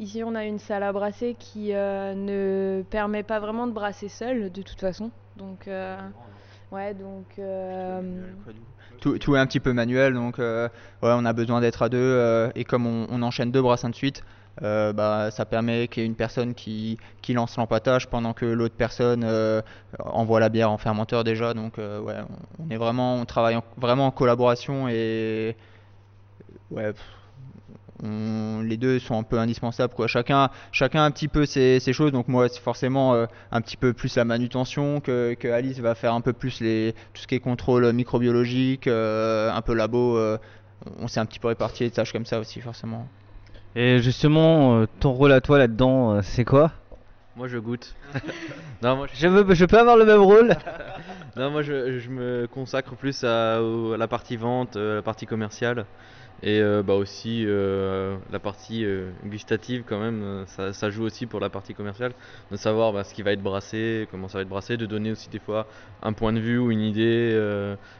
Ici, on a une salle à brasser qui ne permet pas vraiment de brasser seul, de toute façon. Donc, euh, ouais, donc. euh, Tout, est un petit peu manuel, donc euh, ouais, on a besoin d'être à deux, et comme on, enchaîne deux brassins de suite, bah, ça permet qu'il y ait une personne qui, qui lance l'empattage pendant que l'autre personne envoie la bière en fermenteur déjà. Donc ouais, on, on est vraiment, on travaille en- vraiment en collaboration et ouais, pff, on- les deux sont un peu indispensables quoi. Chacun, chacun a un petit peu ses, ses choses. Donc moi c'est forcément euh, un petit peu plus la manutention que, que Alice va faire un peu plus les tout ce qui est contrôle microbiologique, euh, un peu labo. euh, on s'est un petit peu réparti les tâches comme ça aussi forcément. Et justement, ton rôle à toi là-dedans, c'est quoi? Moi je goûte. non, moi, Je veux, je peux avoir le même rôle? non, moi je, me consacre plus à, la partie vente, euh, la partie commerciale et euh, bah aussi euh, la partie gustative quand même. Ça, joue aussi pour la partie commerciale, de savoir bah, ce qui va être brassé, comment ça va être brassé, de donner aussi des fois un point de vue ou une idée.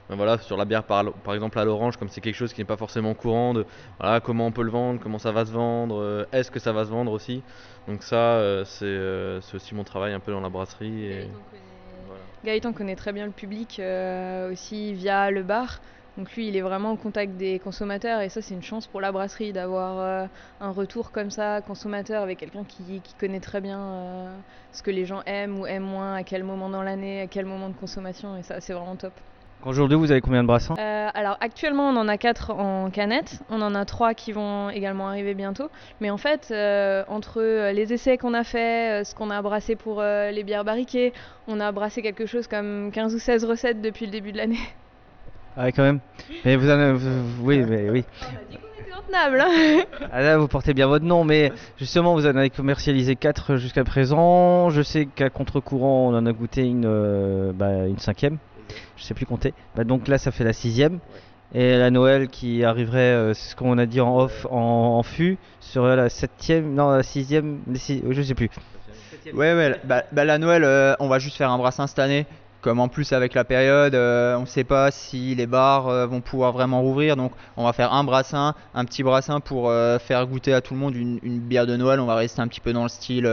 ben voilà, sur la bière par, par exemple à l'orange, comme c'est quelque chose qui n'est pas forcément courant, de voilà, comment on peut le vendre, comment ça va se vendre, est-ce que ça va se vendre aussi. Donc ça, c'est aussi mon travail un peu dans la brasserie. Gaëtan connaît très bien le public euh, aussi via le bar. Donc lui, il est vraiment au contact des consommateurs et ça, c'est une chance pour la brasserie d'avoir euh, un retour comme ça, consommateur, avec quelqu'un qui, connaît très bien euh, ce que les gens aiment ou aiment moins, à quel moment dans l'année, à quel moment de consommation et ça, c'est vraiment top. Aujourd'hui, vous avez combien de brassins Euh, alors actuellement on en a 4 en canette, on en a 3 qui vont également arriver bientôt. Mais en fait, euh, entre euh, les essais qu'on a fait, ce qu'on a brassé pour euh, les bières barriquées, on a brassé quelque chose comme 15 ou 16 recettes depuis le début de l'année. Ah, quand même. Mais vous en avez, vous- oui, mais oui. Hein. Ah là, vous portez bien votre nom, mais justement, vous en avez commercialisé 4 jusqu'à présent. Je sais qu'à contre-courant, on en a goûté une, bah, une cinquième. Je sais plus compter. Bah, donc là, ça fait la sixième. Et la Noël qui arriverait, euh, c'est ce qu'on a dit en off, en, en fût, serait la septième, non, la sixième, six- je sais plus. Ouais, ouais, bah, bah, la Noël, euh, on va juste faire un brassin cette année. Comme en plus avec la période, euh, on ne sait pas si les bars euh, vont pouvoir vraiment rouvrir. Donc on va faire un brassin, un petit brassin pour euh, faire goûter à tout le monde une, une bière de Noël. On va rester un petit peu dans le style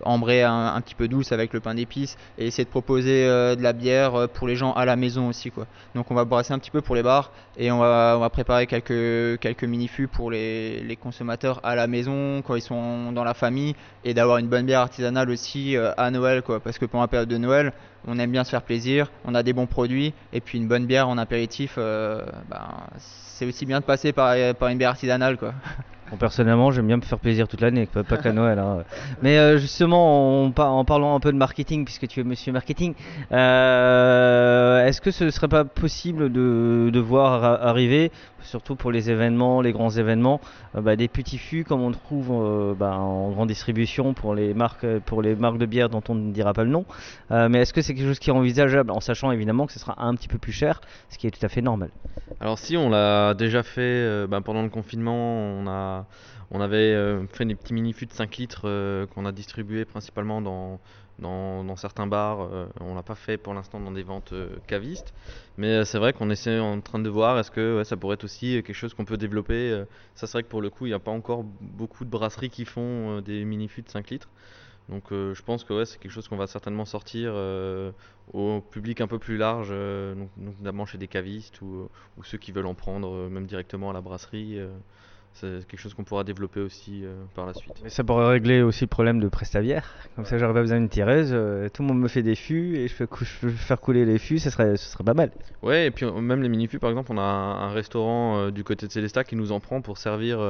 euh, ambré, un, un petit peu douce avec le pain d'épices. Et essayer de proposer euh, de la bière euh, pour les gens à la maison aussi. Quoi. Donc on va brasser un petit peu pour les bars et on va, on va préparer quelques, quelques mini-fûts pour les, les consommateurs à la maison quand ils sont dans la famille et d'avoir une bonne bière artisanale aussi euh, à Noël quoi parce que pendant la période de Noël on aime bien se faire plaisir on a des bons produits et puis une bonne bière en apéritif ben, c'est aussi bien de passer par, par une bière artisanale quoi Personnellement, j'aime bien me faire plaisir toute l'année, pas, qu'à Noël. hein. Mais euh, justement, en, par- en parlant un peu de marketing, puisque tu es monsieur marketing, euh, est-ce que ce serait pas possible de, voir ar- arriver, surtout pour les événements, les grands événements, euh, bah, des petits fûts comme on trouve euh, bah, en grande distribution pour les marques, pour les marques de bière dont on ne dira pas le nom. Euh, mais est-ce que c'est quelque chose qui est envisageable, en sachant évidemment que ce sera un petit peu plus cher, ce qui est tout à fait normal. Alors si on l'a déjà fait euh, ben, pendant le confinement, on on avait euh, fait des petits mini fûts de 5 litres euh, qu'on a distribués principalement dans, dans, certains bars. euh, on l'a pas fait pour l'instant dans des ventes euh, cavistes, mais euh, c'est vrai qu'on essaie en train de voir est-ce que ça pourrait être aussi quelque chose qu'on peut développer. ça c'est vrai que pour le coup, il n'y a pas encore beaucoup de brasseries qui font des mini fûts de 5 litres. Donc je pense que c'est quelque chose qu'on va certainement sortir au public un peu plus large, notamment chez des cavistes ou, ceux qui veulent en prendre même directement à la brasserie. C'est quelque chose qu'on pourra développer aussi euh, par la suite. Mais ça pourrait régler aussi le problème de Prestabière. Comme ça, j'aurais pas besoin d'une tireuse. euh, tout le monde me fait des fûts et je peux, cou- faire couler les fûts. Ce serait, ce serait pas mal. Ouais, et puis euh, même les mini-fûts, par exemple, on a un, un restaurant euh, du côté de Célestat qui nous en prend pour servir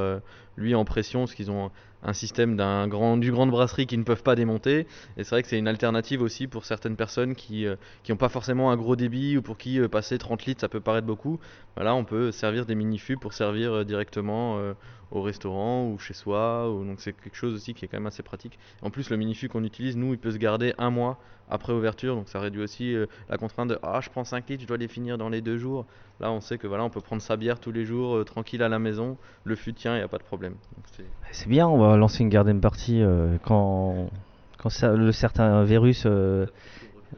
lui en pression, parce qu'ils ont un système d'un grand, grande brasserie qu'ils ne peuvent pas démonter. Et c'est vrai que c'est une alternative aussi pour certaines personnes qui n'ont pas forcément un gros débit ou pour qui euh, passer 30 litres ça peut paraître beaucoup. Voilà, on peut servir des mini-fûts pour servir euh, directement euh, au restaurant ou chez soi. ou- donc c'est quelque chose aussi qui est quand même assez pratique. En plus, le mini-fût qu'on utilise, nous, il peut se garder un mois après ouverture, donc ça réduit aussi euh, la contrainte de ah je prends 5 litres, je dois les finir dans les deux jours. Là, on sait que voilà, on peut prendre sa bière tous les jours euh, tranquille à la maison, le fût tient, il n'y a pas de problème. C'est- bien, on va lancer une garden party euh, quand, quand ça- le certain virus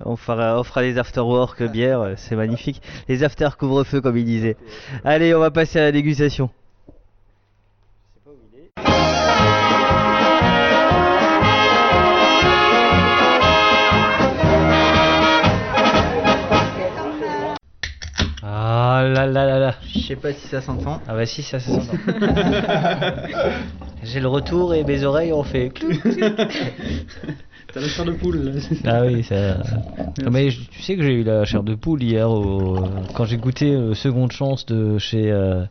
on fera, on fera les after-work bière. euh, C'est magnifique. Les after couvre-feu, comme il disait. Allez, on va passer à la dégustation. Là là là là. Je sais pas si ça s'entend. Ah bah si, ça, ça s'entend. J'ai le retour et mes oreilles ont fait. clou. T'as la chair de poule là. Ah oui, ça. Non, mais je- tu sais que j'ai eu la chair de poule hier au... quand j'ai goûté euh, Seconde Chance de chez euh,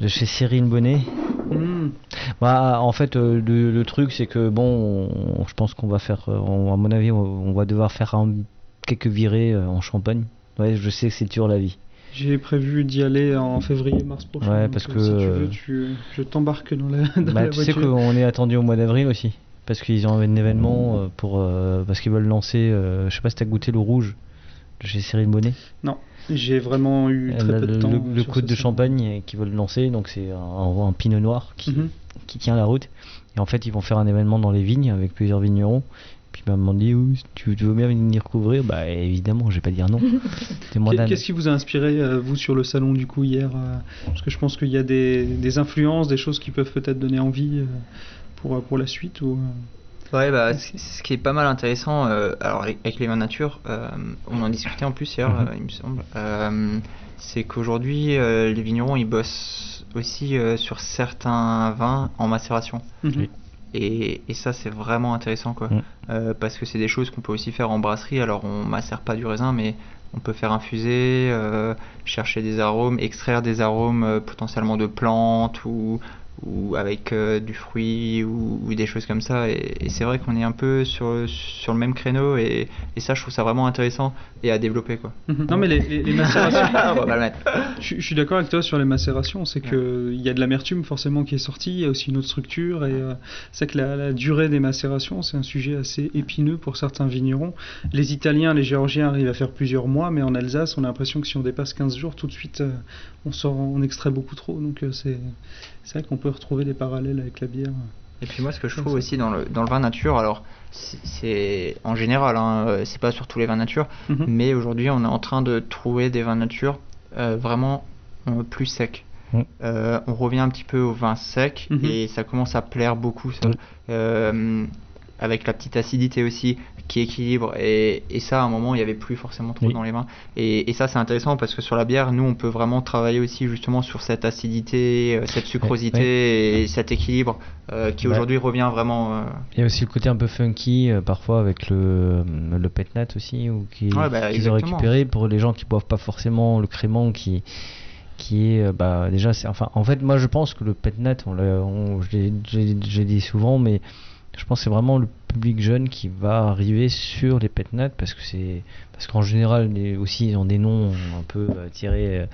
de chez Cyril Bonnet. Hmm. Bah, en fait, euh, le, le truc c'est que bon, on- je pense qu'on va faire, euh, on- à mon avis, on, on va devoir faire un- quelques virées euh, en Champagne. Ouais, je sais que c'est dur la vie. J'ai prévu d'y aller en février, mars prochain. Ouais, parce euh, que, si tu veux, tu, je t'embarque dans la, dans Bah, la tu sais qu'on est attendu au mois d'avril aussi. Parce qu'ils ont un événement euh, pour euh, parce qu'ils veulent lancer. euh, je sais pas si t'as goûté le rouge chez Cyril Bonnet. Non, j'ai vraiment eu très Euh, peu de temps. le, le de. Champagne euh, qui veulent lancer, donc c'est un, un pinot noir qui, Mhm. qui tient la route. Et en fait, ils vont faire un événement dans les vignes avec plusieurs vignerons. Puis m'ont dit, Oui, tu, tu veux bien venir couvrir Bah évidemment, je vais pas dire non. Qu'est-ce qui vous a inspiré, euh, vous, sur le salon du coup hier euh, Parce que je pense qu'il y a des, des influences, des choses qui peuvent peut-être donner envie euh, pour, pour la suite ou, Ouais, bah, ce qui est pas mal intéressant, euh, alors avec les vins nature, euh, on en discutait en plus hier, Mhm. euh, il me semble, euh, c'est qu'aujourd'hui, euh, les vignerons, ils bossent aussi euh, sur certains vins en macération. Mhm. Et, et ça, c'est vraiment intéressant, quoi. Mhm. Euh, parce que c'est des choses qu'on peut aussi faire en brasserie. Alors, on macère pas du raisin, mais on peut faire infuser, euh, chercher des arômes, extraire des arômes euh, potentiellement de plantes ou, ou avec euh, du fruit ou, ou des choses comme ça. Et, et c'est vrai qu'on est un peu sur, sur le même créneau et, et ça, je trouve ça vraiment intéressant et à développer. Quoi. Mhm. Non mais les, les- les macérations. On va pas le mettre. Je, je suis d'accord avec toi sur les macérations, c'est que il y a de l'amertume forcément qui est sortie, il y a aussi une autre structure et euh, c'est que la, la durée des macérations c'est un sujet assez épineux pour certains vignerons. Les Italiens, les Géorgiens arrivent à faire plusieurs mois, mais en Alsace on a l'impression que si on dépasse 15 jours, tout de suite euh, on sort, on extrait beaucoup trop, donc c'est c'est vrai qu'on peut retrouver des parallèles avec la bière. Et puis moi, ce que je trouve aussi dans le, dans le vin nature, alors c'est- en général, hein, euh, c'est pas sur tous les vins nature, Mhm. mais aujourd'hui on est en train de trouver des vins nature euh, vraiment euh, plus secs. Mm. Euh, on revient un petit peu au vin sec Mhm. et ça commence à plaire beaucoup. ça. Mm. Euh, avec la petite acidité aussi qui équilibre et, et ça à un moment il n'y avait plus forcément trop Oui. dans les vins et, et ça c'est intéressant parce que sur la bière nous on peut vraiment travailler aussi justement sur cette acidité euh, cette sucrosité et cet équilibre euh, qui Bah. aujourd'hui revient vraiment euh, Il y a aussi le côté un peu funky, euh, parfois avec le, le pet nat aussi, ou qui, bah, qu'ils ont récupéré pour les gens qui boivent pas forcément le crément qui qui est bah déjà c'est enfin en fait moi je pense que le pet nat on, l'a- on- j'ai j'ai dit souvent mais je pense que c'est vraiment le public jeune qui va arriver sur les pet nat parce que c'est parce qu'en général les- aussi ils ont des noms un peu euh, tirés euh,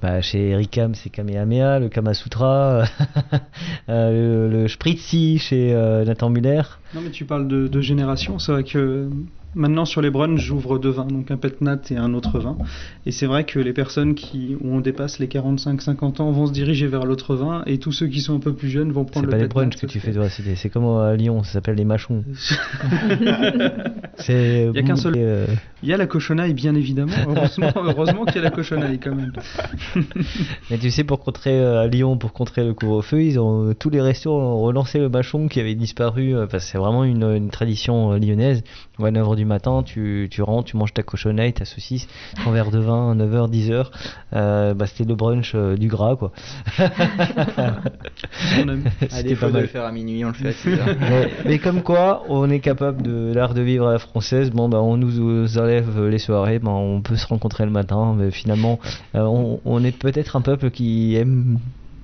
bah, chez Ricam c'est Kamehameha le Kamasutra euh, le, le Spritzy chez Nathan Muller Non mais tu parles de, de génération, c'est vrai que maintenant sur les brunchs j'ouvre deux vins, donc un pet nat et un autre vin. Et c'est vrai que les personnes qui, où on dépasse les 45-50 ans vont se diriger vers l'autre vin et tous ceux qui sont un peu plus jeunes vont C'est prendre le pas les pet brunchs nat. que tu fais, c'est c'est comme à Lyon, ça s'appelle les machons. c'est. Il y a qu'un seul- euh, Il y a la cochonaille bien évidemment, heureusement, heureusement qu'il y a la cochonaille quand même. Mais tu sais, pour contrer euh, à Lyon, pour contrer le couvre-feu, ils ont tous les restos ont relancé le machon qui avait disparu. euh, parce que c'est vraiment une, une tradition euh, lyonnaise. Où à 9h du matin, tu, tu rentres, tu manges ta cochonaille, ta saucisse, ton verre de vin, 9h, 10h. Euh, bah, c'était le brunch euh, du gras, quoi. Défaut pas de mal. le faire à minuit on le fait à 6 heures. Ouais, mais comme quoi, on est capable de l'art de vivre à la française. Bon, bah, on nous enlève les soirées, ben, on peut se rencontrer le matin, mais finalement, euh, on, on est peut-être un peuple qui aime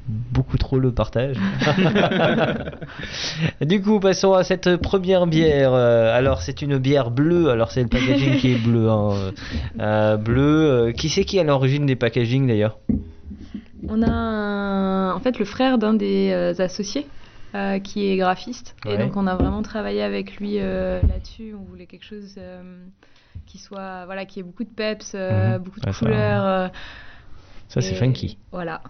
beaucoup trop le partage. du coup, passons à cette première bière. Euh, alors, c'est une bière bleue. Alors, c'est le packaging qui est bleu. hein. Euh, bleu. qui c'est qui est à l'origine des packaging d'ailleurs? On a un- en fait le frère d'un des euh, associés euh, qui est graphiste. Ouais. Et donc on a vraiment travaillé avec lui euh, là-dessus. On voulait quelque chose euh, qui soit, voilà, qui ait beaucoup de peps, Mhm. beaucoup de Ouais, couleurs. Ça, c'est funky. Voilà.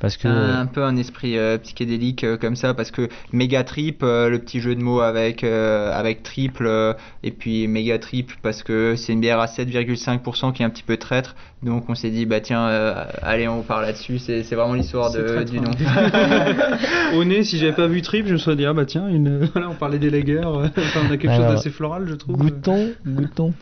Parce que. C'est un peu un esprit euh, psychédélique euh, comme ça parce que méga trip euh, le petit jeu de mots avec euh, avec triple euh, et puis méga trip parce que c'est une bière à 7,5% qui est un petit peu traître donc on s'est dit bah tiens euh, allez on part là-dessus c'est c'est vraiment l'histoire C'est de traître, du hein. nom Au nez, si j'avais pas vu Trip, je me serais dit, ah bah tiens, une... voilà, on parlait des lagers, enfin, on a quelque Alors, chose d'assez floral, je trouve. Goûtons, goûtons.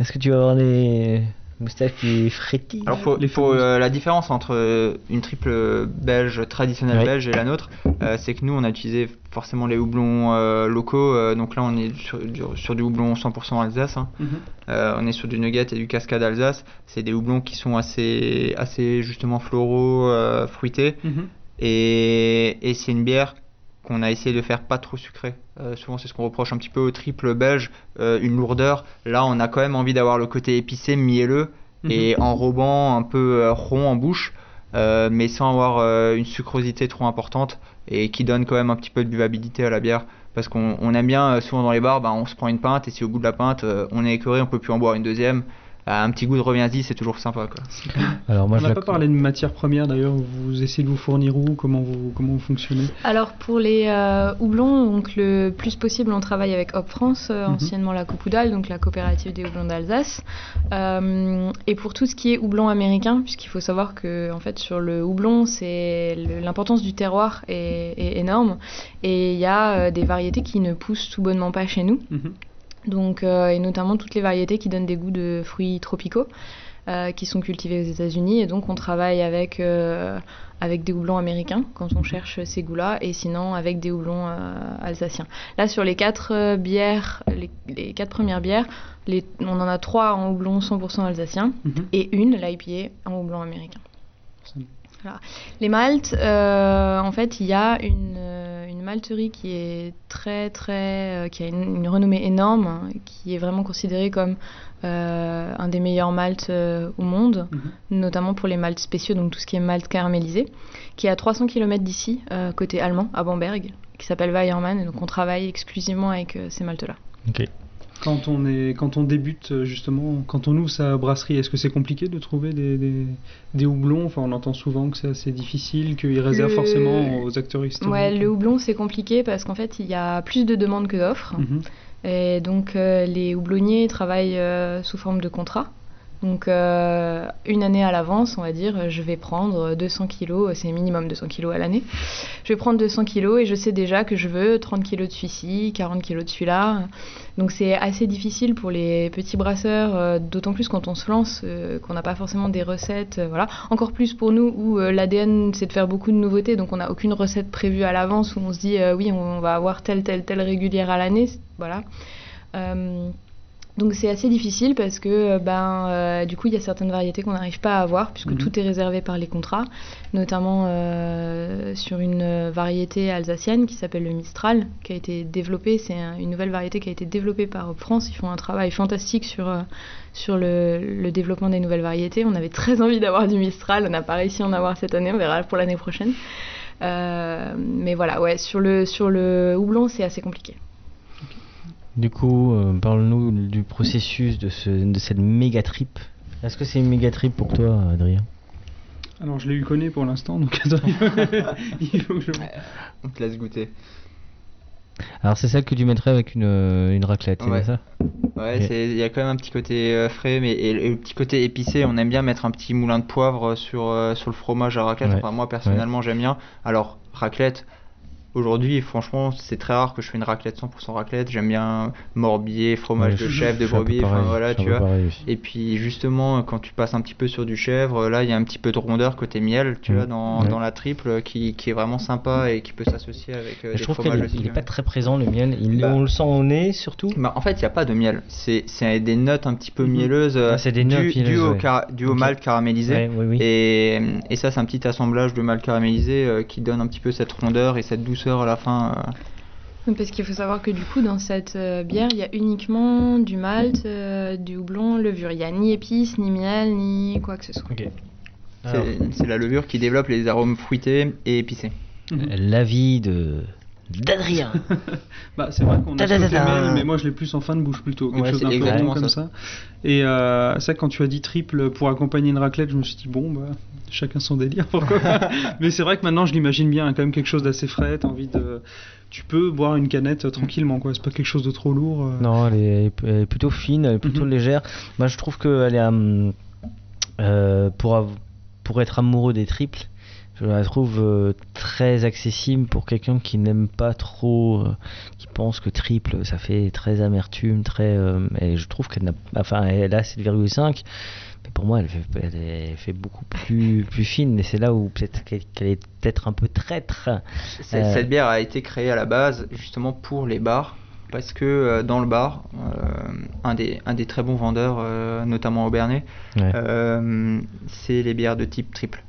Est-ce que tu vas avoir des moustaches qui frétillent Alors pour, fameuses. euh, la différence entre euh, une triple belge traditionnelle belge et la nôtre, euh, c'est que nous on a utilisé forcément les houblons euh, locaux. donc là on est sur, du- sur du houblon 100% Alsace. hein. Mhm. On est sur du nugget et du cascade Alsace. C'est des houblons qui sont assez, assez justement floraux, fruités. Mhm. Et, et c'est une bière qu'on a essayé de faire pas trop sucrée. Euh, souvent, c'est ce qu'on reproche un petit peu au triple belge, euh, une lourdeur. Là, on a quand même envie d'avoir le côté épicé, mielleux Mhm. et enrobant, un peu euh, rond en bouche, mais sans avoir une sucrosité trop importante et qui donne quand même un petit peu de buvabilité à la bière. Parce qu'on on aime bien, souvent dans les bars, bah, on se prend une pinte et si au bout de la pinte, on est écœuré, on peut plus en boire une deuxième. Bah, un petit goût de reviens-y, c'est toujours sympa. Quoi. Alors moi on je n'a pas parlé de matières premières d'ailleurs, vous essayez de vous fournir où? Comment vous, comment vous fonctionnez? Alors pour les euh, houblons, donc le plus possible, on travaille avec Hop France, euh, Mhm. anciennement la Coupoudal, donc la coopérative des houblons d'Alsace. Euh, et pour tout ce qui est houblon américain, puisqu'il faut savoir que en fait sur le houblon, c'est l'importance du terroir est, est énorme, et il y a euh, des variétés qui ne poussent tout bonnement pas chez nous. Mhm. Donc, euh, et notamment toutes les variétés qui donnent des goûts de fruits tropicaux, euh, qui sont cultivés aux États-Unis. Et donc, on travaille avec, euh, avec des houblons américains quand on cherche ces goûts-là, et sinon avec des houblons alsaciens. Là, sur les quatre bières, les, les quatre premières bières, les- on en a trois en houblon 100% alsacien Mhm. et une, l'IPA, en houblon américain. Voilà. Les maltes, euh, en fait, il y a une, euh, une malterie qui est très, très. euh, qui a une, une renommée énorme, hein, qui est vraiment considérée comme euh, un des meilleurs maltes euh, au monde, notamment pour les maltes spéciaux, donc tout ce qui est malt caramélisé, qui est à 300 km d'ici, euh, côté allemand, à Bamberg, qui s'appelle Weiermann, et donc on travaille exclusivement avec euh, ces maltes-là. Ok. Quand on, est, quand on débute, euh, justement, quand on ouvre sa brasserie, est-ce que c'est compliqué de trouver des, des, des houblons? Enfin, on entend souvent que c'est assez difficile, qu'ils réservent Le- forcément aux acteurs historiques. Ouais, le houblon, c'est compliqué parce qu'en fait, il y a plus de demandes que d'offres. Mhm. Et donc, euh, les houblonniers travaillent euh, sous forme de contrat. Donc, euh, une année à l'avance, on va dire, je vais prendre 200 kilos, c'est minimum 200 kilos à l'année. Je vais prendre 200 kilos et je sais déjà que je veux 30 kilos de celui-ci, 40 kilos de celui-là. Donc, c'est assez difficile pour les petits brasseurs, euh, d'autant plus quand on se lance, euh, qu'on n'a pas forcément des recettes. voilà. Encore plus pour nous où l'ADN, c'est de faire beaucoup de nouveautés. Donc, on n'a aucune recette prévue à l'avance où on se dit, oui, on va avoir telle, telle, telle régulière à l'année. Voilà. Donc c'est assez difficile parce que euh, ben euh, du coup il y a certaines variétés qu'on n'arrive pas à avoir puisque Mhm. tout est réservé par les contrats, notamment euh, sur une variété alsacienne qui s'appelle le Mistral qui a été développée, c'est un- une nouvelle variété qui a été développée par France, ils font un travail fantastique sur euh, sur le, le développement des nouvelles variétés. On avait très envie d'avoir du Mistral, on n'a pas réussi à en avoir cette année, on verra pour l'année prochaine. Mais voilà, ouais, sur le sur le houblon c'est assez compliqué. Du coup, euh, parle-nous du processus de, ce, de cette méga trip. Est-ce que c'est une méga trip pour toi, Adrien Alors, je l'ai eu connaît pour l'instant, donc attends, il faut que je... On te laisse goûter. Alors, c'est ça que tu mettrais avec une, euh, une raclette, c'est Ouais. ça Ouais, il y a quand même un petit côté euh, frais, mais et, le- et le petit côté épicé. On aime bien mettre un petit moulin de poivre sur, euh, sur le fromage à raclette. Ouais. Enfin, moi personnellement, j'aime bien. Alors, raclette. Aujourd'hui, franchement, c'est très rare que je fais une raclette 100% raclette. J'aime bien morbier, fromage Ouais, de chèvre, de brebis, enfin voilà, tu vois. Et puis justement, quand tu passes un petit peu sur du chèvre, là, il y a un petit peu de rondeur côté miel, tu Mm. vois, dans, Ouais. dans la triple, qui, qui est vraiment sympa et qui peut s'associer avec euh, Je trouve qu'il fromages est, aussi. il est ouais. pas très présent, le miel. Il- Bah. on le sent au nez, surtout. Bah, en fait, il n'y a pas de miel. C'est des notes un petit peu Mhm. mielleuses, Ah, c'est des notes mielleuses, au, malt caramélisé. Ouais, oui, oui. Et, et ça, c'est un petit assemblage de malt caramélisé euh, qui donne un petit peu cette rondeur et cette douceur à la fin. euh. Parce qu'il faut savoir que du coup, dans cette euh, bière, il y a uniquement du malt, euh, du houblon, levure. Il n'y a ni épices, ni miel, ni quoi que ce soit. C'est la levure qui développe les arômes fruités et épicés. L'avis de d'Adrien. Bah, c'est vrai qu'on a côté Ta-da-da-da. miel, mais moi je l'ai plus en fin de bouche plutôt, quelque Ouais, chose d'un peu rond comme ça. ça. Et euh, ça, quand tu as dit triple pour accompagner une raclette, je me suis dit bon, bah, chacun son délire, pourquoi. Mais c'est vrai que maintenant je l'imagine bien, quand même quelque chose d'assez frais, t'as envie de. Tu peux boire une canette euh, tranquillement, quoi, c'est pas quelque chose de trop lourd. euh. Non, elle est, elle est plutôt fine, elle est plutôt Mhm. légère. Moi, je trouve qu'elle est euh, pour être amoureux des triples. Je la trouve euh, très accessible pour quelqu'un qui n'aime pas trop, euh, qui pense que triple, ça fait très amertume, très. euh, et je trouve qu'elle n'a, enfin, elle a 7,5, mais pour moi, elle fait, elle est- elle fait beaucoup plus plus fine. Et c'est là où peut-être qu'elle, est peut-être un peu traître. Euh, Cette bière a été créée à la base justement pour les bars. Parce que dans le bar, un, des, un des très bons vendeurs, notamment au Bernet, Ouais. c'est les bières de type triple.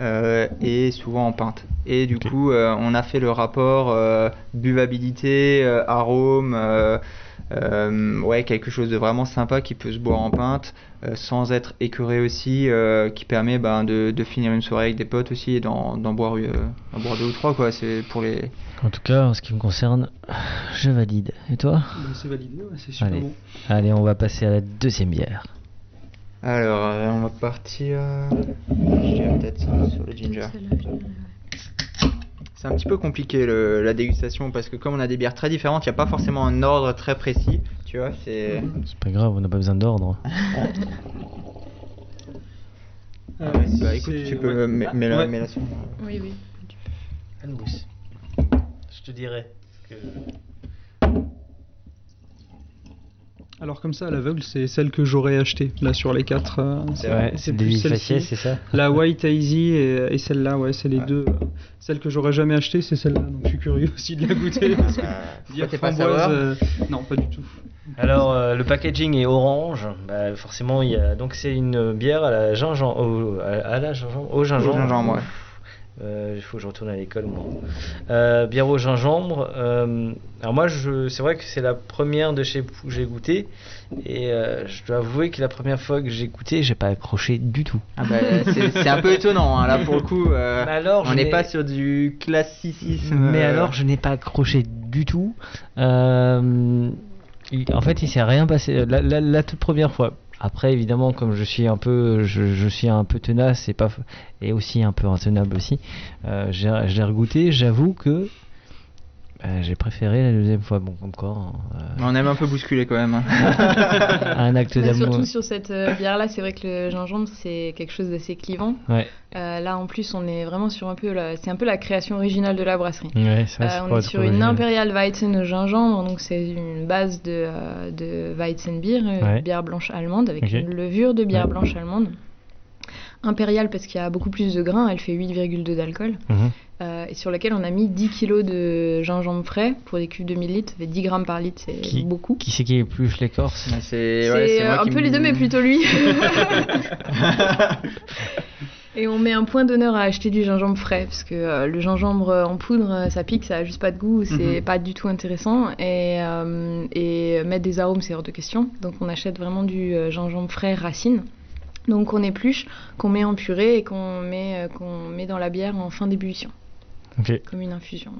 Euh, et souvent en pinte. Et du coup, euh, on a fait le rapport euh, buvabilité, euh, arôme, euh, euh, ouais, quelque chose de vraiment sympa qui peut se boire en pinte, euh, sans être écœuré aussi, euh, qui permet ben, de, de finir une soirée avec des potes aussi et d'en d'en boire, euh, d'en boire deux ou trois, quoi. C'est pour les. En tout cas, en ce qui me concerne, je valide. Et toi? C'est validé, ouais, c'est super Allez. bon. Allez, on va passer à la deuxième bière. Alors, euh, on va partir. Je dirais peut-être sur le ginger. C'est un petit peu compliqué le- la dégustation parce que comme on a des bières très différentes, il n'y a pas forcément un ordre très précis. Tu vois, c'est. C'est pas grave, on n'a pas besoin d'ordre. Euh, Bah écoute, tu peux ouais. la- la sur- Oui, oui. Je te dirai. Alors comme ça, à l'aveugle, c'est celle que j'aurais achetée, là sur les quatre. euh, C'est Ouais, plus celle-ci. c'est ça La White Hazy et, et celle-là, ouais, c'est les Ouais. deux. Celle que j'aurais jamais achetée, c'est celle-là. Donc je suis curieux aussi de la goûter. parce que Euh, framboise, savoir euh, non, pas du tout. Alors euh, le packaging est orange, bah, forcément il y a donc c'est une bière à la gingembre, au, à la gingembre, au gingembre. Au gingembre, ouais. Euh, il faut que je retourne à l'école moi. Euh, bière au gingembre. euh, alors moi c'est vrai que c'est la première de chez Pou que j'ai goûté et je dois avouer que la première fois que j'ai goûté j'ai pas accroché du tout. Ah bah, c'est un peu étonnant, hein, là pour le coup. alors, on n'est pas sur du classicisme. Mais alors, je n'ai pas accroché du tout. Euh, en fait, il s'est rien passé la, la- la toute première fois. Après, évidemment, comme je suis un peu, je, suis un peu tenace et pas et aussi un peu intenable aussi, euh, j'ai je l'ai regoûté. J'avoue que euh, j'ai préféré la deuxième fois. Bon, comme quoi, hein, euh, On aime un peu bousculer quand même. hein. un acte Mais d'amour. surtout sur cette euh, bière-là, c'est vrai que le gingembre, c'est quelque chose d'assez clivant. Ouais. Euh, là, en plus, on est vraiment sur un peu, la- c'est un peu la création originale de la brasserie. Ouais, ça, c'est Euh, pas on est trop sur une original. Imperial Weizen au gingembre, donc c'est une base de, euh, de Weizenbier, euh, Ouais. bière blanche allemande, avec Ok. une levure de bière Ouais. blanche allemande. Impériale parce qu'il y a beaucoup plus de grains, elle fait 8,2 d'alcool. Mhm. Euh, et sur laquelle on a mis 10 kg de gingembre frais pour des cubes de 1000 litres, ça fait 10 grammes par litre, c'est Qui, beaucoup. qui c'est qui épluche l'écorce C'est C'est ouais, c'est moi euh, un qui peu les deux, mais plutôt lui. Et on met un point d'honneur à acheter du gingembre frais, parce que euh, le gingembre en poudre, ça pique, ça a juste pas de goût, c'est Mhm. pas du tout intéressant. Et, euh, et mettre des arômes, c'est hors de question. Donc on achète vraiment du gingembre frais racine. Donc on épluche, qu'on met en purée et qu'on met, euh, qu'on met dans la bière en fin d'ébullition, comme une infusion.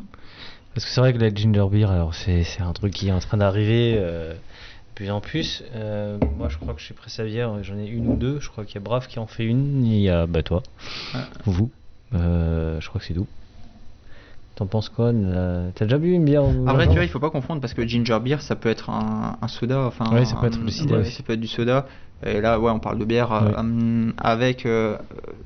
Parce que c'est vrai que la ginger beer, alors c'est c'est un truc qui est en train d'arriver euh, de plus en plus. Euh, moi, je crois que chez Pressavière, j'en ai une ou deux. Je crois qu'il y a Brave qui en fait une. Il y a bah, toi, vous. Euh, je crois que c'est tout. T'en penses quoi la- T'as déjà bu une bière au Après, tu vois, il faut pas confondre parce que ginger beer, ça peut être un, un soda. Enfin, Ouais, ça peut un- être du cidre ouais, aussi. ça peut être du soda. Et là, ouais, on parle de bière euh, Ouais. hum, avec euh,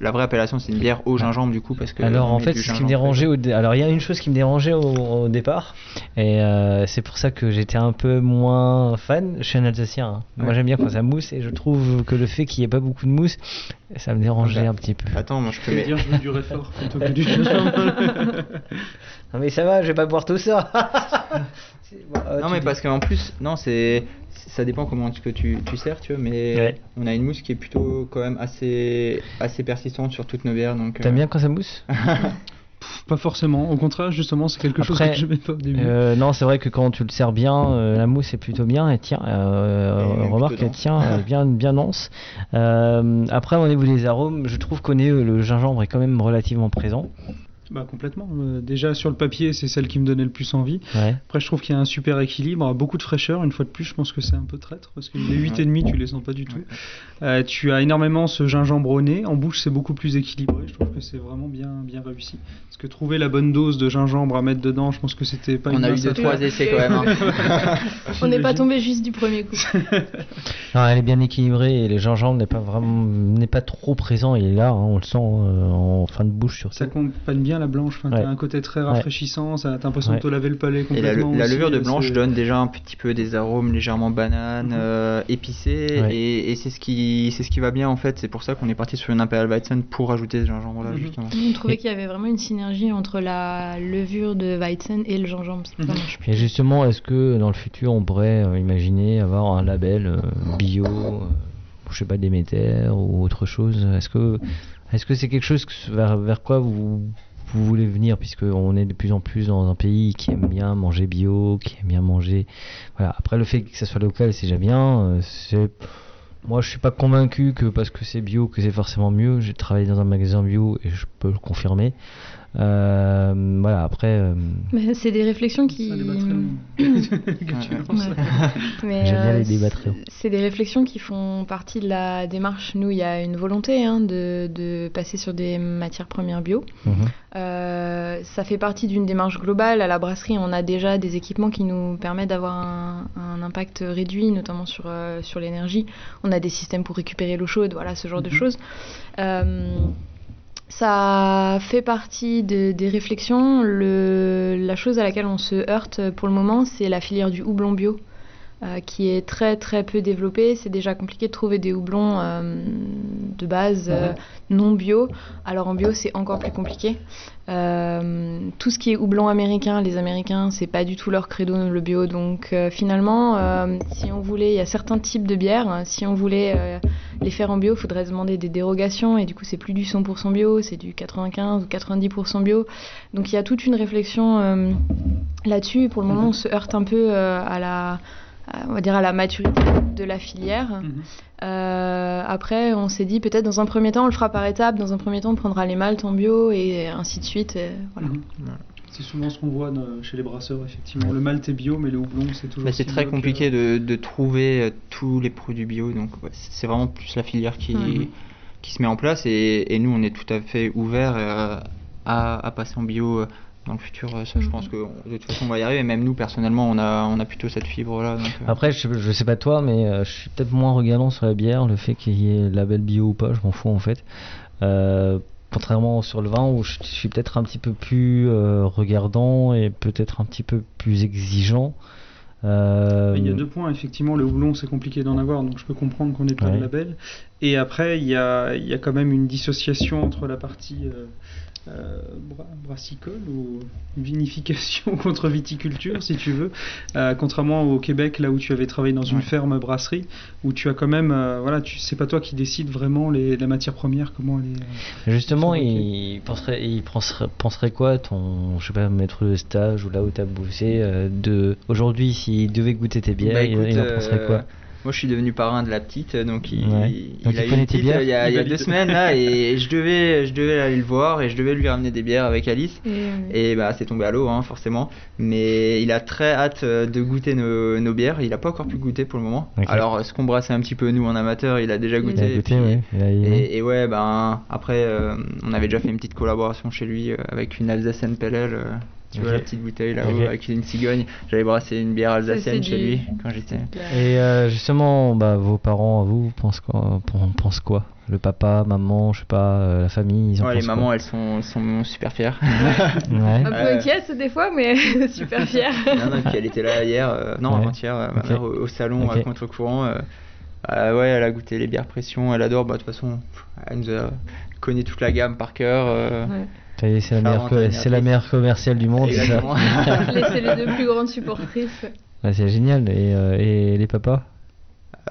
la vraie appellation, c'est une bière au gingembre du coup parce que. Alors en fait, ce qui me dérangeait, au dé- alors il y a une chose qui me dérangeait au, au départ, et euh, c'est pour ça que j'étais un peu moins fan. Je suis un Alsacien, hein. moi j'aime bien quand ça mousse, et je trouve que le fait qu'il n'y ait pas beaucoup de mousse, ça me dérangeait Ah bah. un petit peu. Attends, moi je veux mets. dire, je veux du réfort plutôt que du gingembre. Non mais ça va, je vais pas boire tout ça. Bon, euh, non mais dis- parce qu'en plus, non c'est, ça dépend comment ce que tu, tu sers, tu vois, mais Ouais. on a une mousse qui est plutôt quand même assez, assez persistante sur toutes nos bières, donc. euh, T'aimes bien quand ça mousse? Pas forcément. Au contraire, justement, c'est quelque chose que je n'aimais pas au début. Euh, non, c'est vrai que quand tu le sers bien, euh, la mousse est plutôt bien. Et tiens, euh, remarque, elle tient bien, bien dense. Euh, après, au niveau des arômes, je trouve qu'on est le gingembre est quand même relativement présent. Bah, complètement. Euh, déjà, sur le papier, c'est celle qui me donnait le plus envie. Ouais. Après, je trouve qu'il y a un super équilibre, beaucoup de fraîcheur. Une fois de plus, je pense que c'est un peu traître parce que les 8,5, tu les sens pas du tout. Euh, tu as énormément ce gingembre au nez. En bouche, c'est beaucoup plus équilibré. Je trouve que c'est vraiment bien, bien réussi. Parce que trouver la bonne dose de gingembre à mettre dedans, je pense que c'était pas On une a eu deux, trois essais quand même. hein. On n'est pas tombé juste du premier coup. Non, elle est bien équilibrée et le gingembre n'est pas vraiment n'est pas trop présent. Il est là, hein, on le sent euh, en fin de bouche surtout. Ça accompagne bien la blanche. Enfin, Ouais. T'as un côté très rafraîchissant. Ça, t'as l'impression Ouais. de te laver le palais Et la, complètement. la aussi, levure de euh, blanche donne déjà un petit peu des arômes légèrement bananes, euh, épicés, Ouais. et, et c'est ce qui c'est ce qui va bien en fait. C'est pour ça qu'on est parti sur une Imperial Weizen pour ajouter ce gingembre là Mhm. justement. On trouvait qu'il y avait vraiment une synergie entre la levure de Weizen et le gingembre. Mhm. marche Et justement, est-ce que dans le futur, on pourrait euh, imaginer avoir un label euh, bio, euh, je sais pas, Déméter ou autre chose? Est-ce que est-ce que c'est quelque chose que- vers, vers quoi vous, vous voulez venir Puisque on est de plus en plus dans un pays qui aime bien manger bio, qui aime bien manger. Voilà. Après, le fait que ça soit local, c'est déjà bien. euh, c'est moi, je suis pas convaincu que parce que c'est bio que c'est forcément mieux. J'ai travaillé dans un magasin bio et je peux le confirmer. Euh, voilà. Après. euh, c'est des réflexions qui. Lances. Ouais. Euh. C'est des réflexions qui font partie de la démarche. Nous, il y a une volonté hein, de, de passer sur des matières premières bio. mhm. Euh, ça fait partie d'une démarche globale. À la brasserie, on a déjà des équipements qui nous permettent d'avoir un, un impact réduit, notamment sur, euh, sur l'énergie. On a des systèmes pour récupérer l'eau chaude, voilà, ce genre de Mhm. choses. Ça fait partie de- des réflexions. Le, la chose à laquelle on se heurte pour le moment, c'est la filière du houblon bio. Euh, qui est très très peu développé. C'est déjà compliqué de trouver des houblons euh, de base euh, non bio. Alors en bio, c'est encore plus compliqué. Tout ce qui est houblon américain, les Américains, c'est pas du tout leur credo le bio. Donc finalement, si on voulait, il y a certains types de bières, si on voulait les faire en bio, il faudrait demander des dérogations et du coup c'est plus du 100% bio, c'est du 95 ou 90% bio. Donc il y a toute une réflexion là-dessus. Pour le moment, on se heurte un peu à la, on va dire à la maturité de la filière. Euh, après, on s'est dit peut-être dans un premier temps, on le fera par étapes. Dans un premier temps, on prendra les maltes en bio et ainsi de suite. et voilà. Mhm. C'est souvent ce qu'on voit dans- chez les brasseurs, effectivement. Le malt est bio, mais le houblon, c'est toujours. Mais c'est très que- compliqué de, de trouver euh, tous les produits bio, donc ouais, c'est vraiment plus la filière qui, Mhm. qui se met en place et, et nous on est tout à fait ouvert à, à passer en bio euh, dans le futur. euh, Ça, je pense que on- de toute façon on va y arriver. Même nous personnellement, on a, on a plutôt cette fibre là. Après, je, je sais pas toi, mais euh, je suis peut-être moins regardant sur la bière, le fait qu'il y ait label bio ou pas, je m'en fous en fait. Euh, contrairement sur le vin où je, je suis peut-être un petit peu plus euh, regardant et peut-être un petit peu plus exigeant. Euh, Il y a deux points, effectivement, le houblon c'est compliqué d'en avoir, donc je peux comprendre qu'on n'ait pas Ouais. de label. Et après, il y a, il y a quand même une dissociation entre la partie euh, bra- brassicole ou vinification contre viticulture, si tu veux. Euh, contrairement au Québec, là où tu avais travaillé dans une ferme brasserie, où tu as quand même, euh, voilà, tu c'est pas toi qui décides vraiment les, la matière première, comment elle est. Justement, il penserait, il penserait, penserait quoi ton, je sais pas, maître de stage ou là où t'as bossé, euh, de aujourd'hui s'il devait goûter tes bières, Bah, il, écoute, il en penserait quoi? Moi, je suis devenu parrain de la petite, donc il, Ouais. il Donc il a eu une petite bières euh, il y a, Il il y a valide. deux semaines là, et je devais, je devais aller le voir et je devais lui ramener des bières avec Alice. Et, Et bah c'est tombé à l'eau hein, forcément. Mais il a très hâte euh, de goûter nos, nos bières. Il a pas encore pu goûter pour le moment. Alors euh, ce qu'on brassait un petit peu nous en amateur, il a déjà goûté. Il a et goûté, puis- ouais. Il a aimé. et, et ouais ben après euh, on avait déjà fait une petite collaboration chez lui euh, avec une Alsacienne Pellel. euh, tu vois Ok. la petite bouteille là-haut Ok. avec une cigogne. J'avais brassé une bière alsacienne chez lui quand j'étais. Et euh, justement, bah, vos parents, à vous, pensent quoi, pen- pensent quoi? Le papa, maman, je sais pas, euh, la famille, ils en Ouais, les pensent quoi? mamans elles sont, sont super fières. Ouais. Un peu Euh, inquiète des fois, mais super fière. non, non, et puis elle était là hier, euh, non, Ouais. avant-hier, euh, ma Ok. mère au, au salon à contre-courant. euh, euh, ouais, elle a goûté les bières pression, elle adore. Bah, de toute façon, elle nous a connaît toute la gamme par cœur. euh, Ouais. C'est la, meilleure, co- la commerciale du monde, c'est ça. C'est les deux plus grandes supportrices. Ouais, C'est génial. Et, euh, et les papas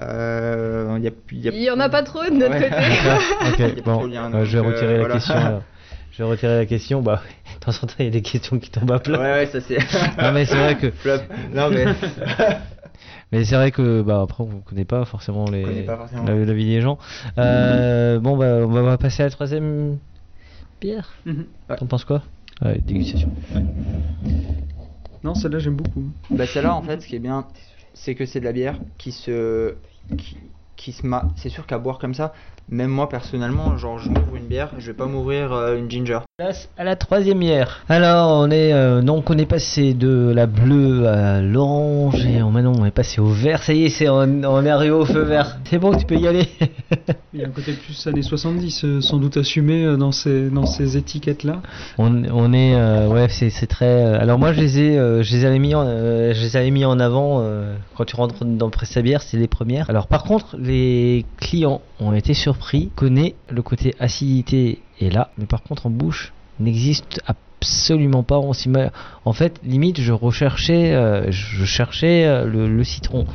Euh, y a, y a- Il y en a pas trop de notre Ouais. côté. Ok, bon, je vais euh, retirer la voilà. question. alors. Je vais retirer la question. Bah, de temps en temps, il y a des questions qui tombent à plat. Ouais, ouais, ça c'est. Non, mais c'est vrai que. Non, mais. Mais c'est vrai que bah après on connaît pas forcément les connaît pas forcément. La, la vie des gens. Euh, Bon bah on va passer à la troisième bière. Mhm. T'en penses quoi? Ouais, dégustation. Non, celle-là j'aime beaucoup. Bah celle-là en fait ce qui est bien c'est que c'est de la bière qui se qui, qui se ma... c'est sûr qu'à boire comme ça même moi personnellement genre je m'ouvre une bière je vais pas m'ouvrir euh, une ginger Place à la troisième bière. Alors on est euh, donc on est passé de la bleue à l'orange et on- maintenant on est passé au vert. Ça y est, c'est on, on est arrivé au feu vert. C'est bon, tu peux y aller. Il y a un côté plus années 70, euh, sans doute assumé euh, dans ces, dans ces étiquettes-là. On, on est euh, ouais c'est c'est très euh, alors moi je les ai euh, je les avais mis en euh, je les avais mis en avant euh, quand tu rentres dans le presse bière c'est les premières alors par contre les clients ont été surpris connaît le côté acidité est là mais par contre en bouche n'existe absolument pas en fait limite je recherchais euh, je cherchais euh, le citron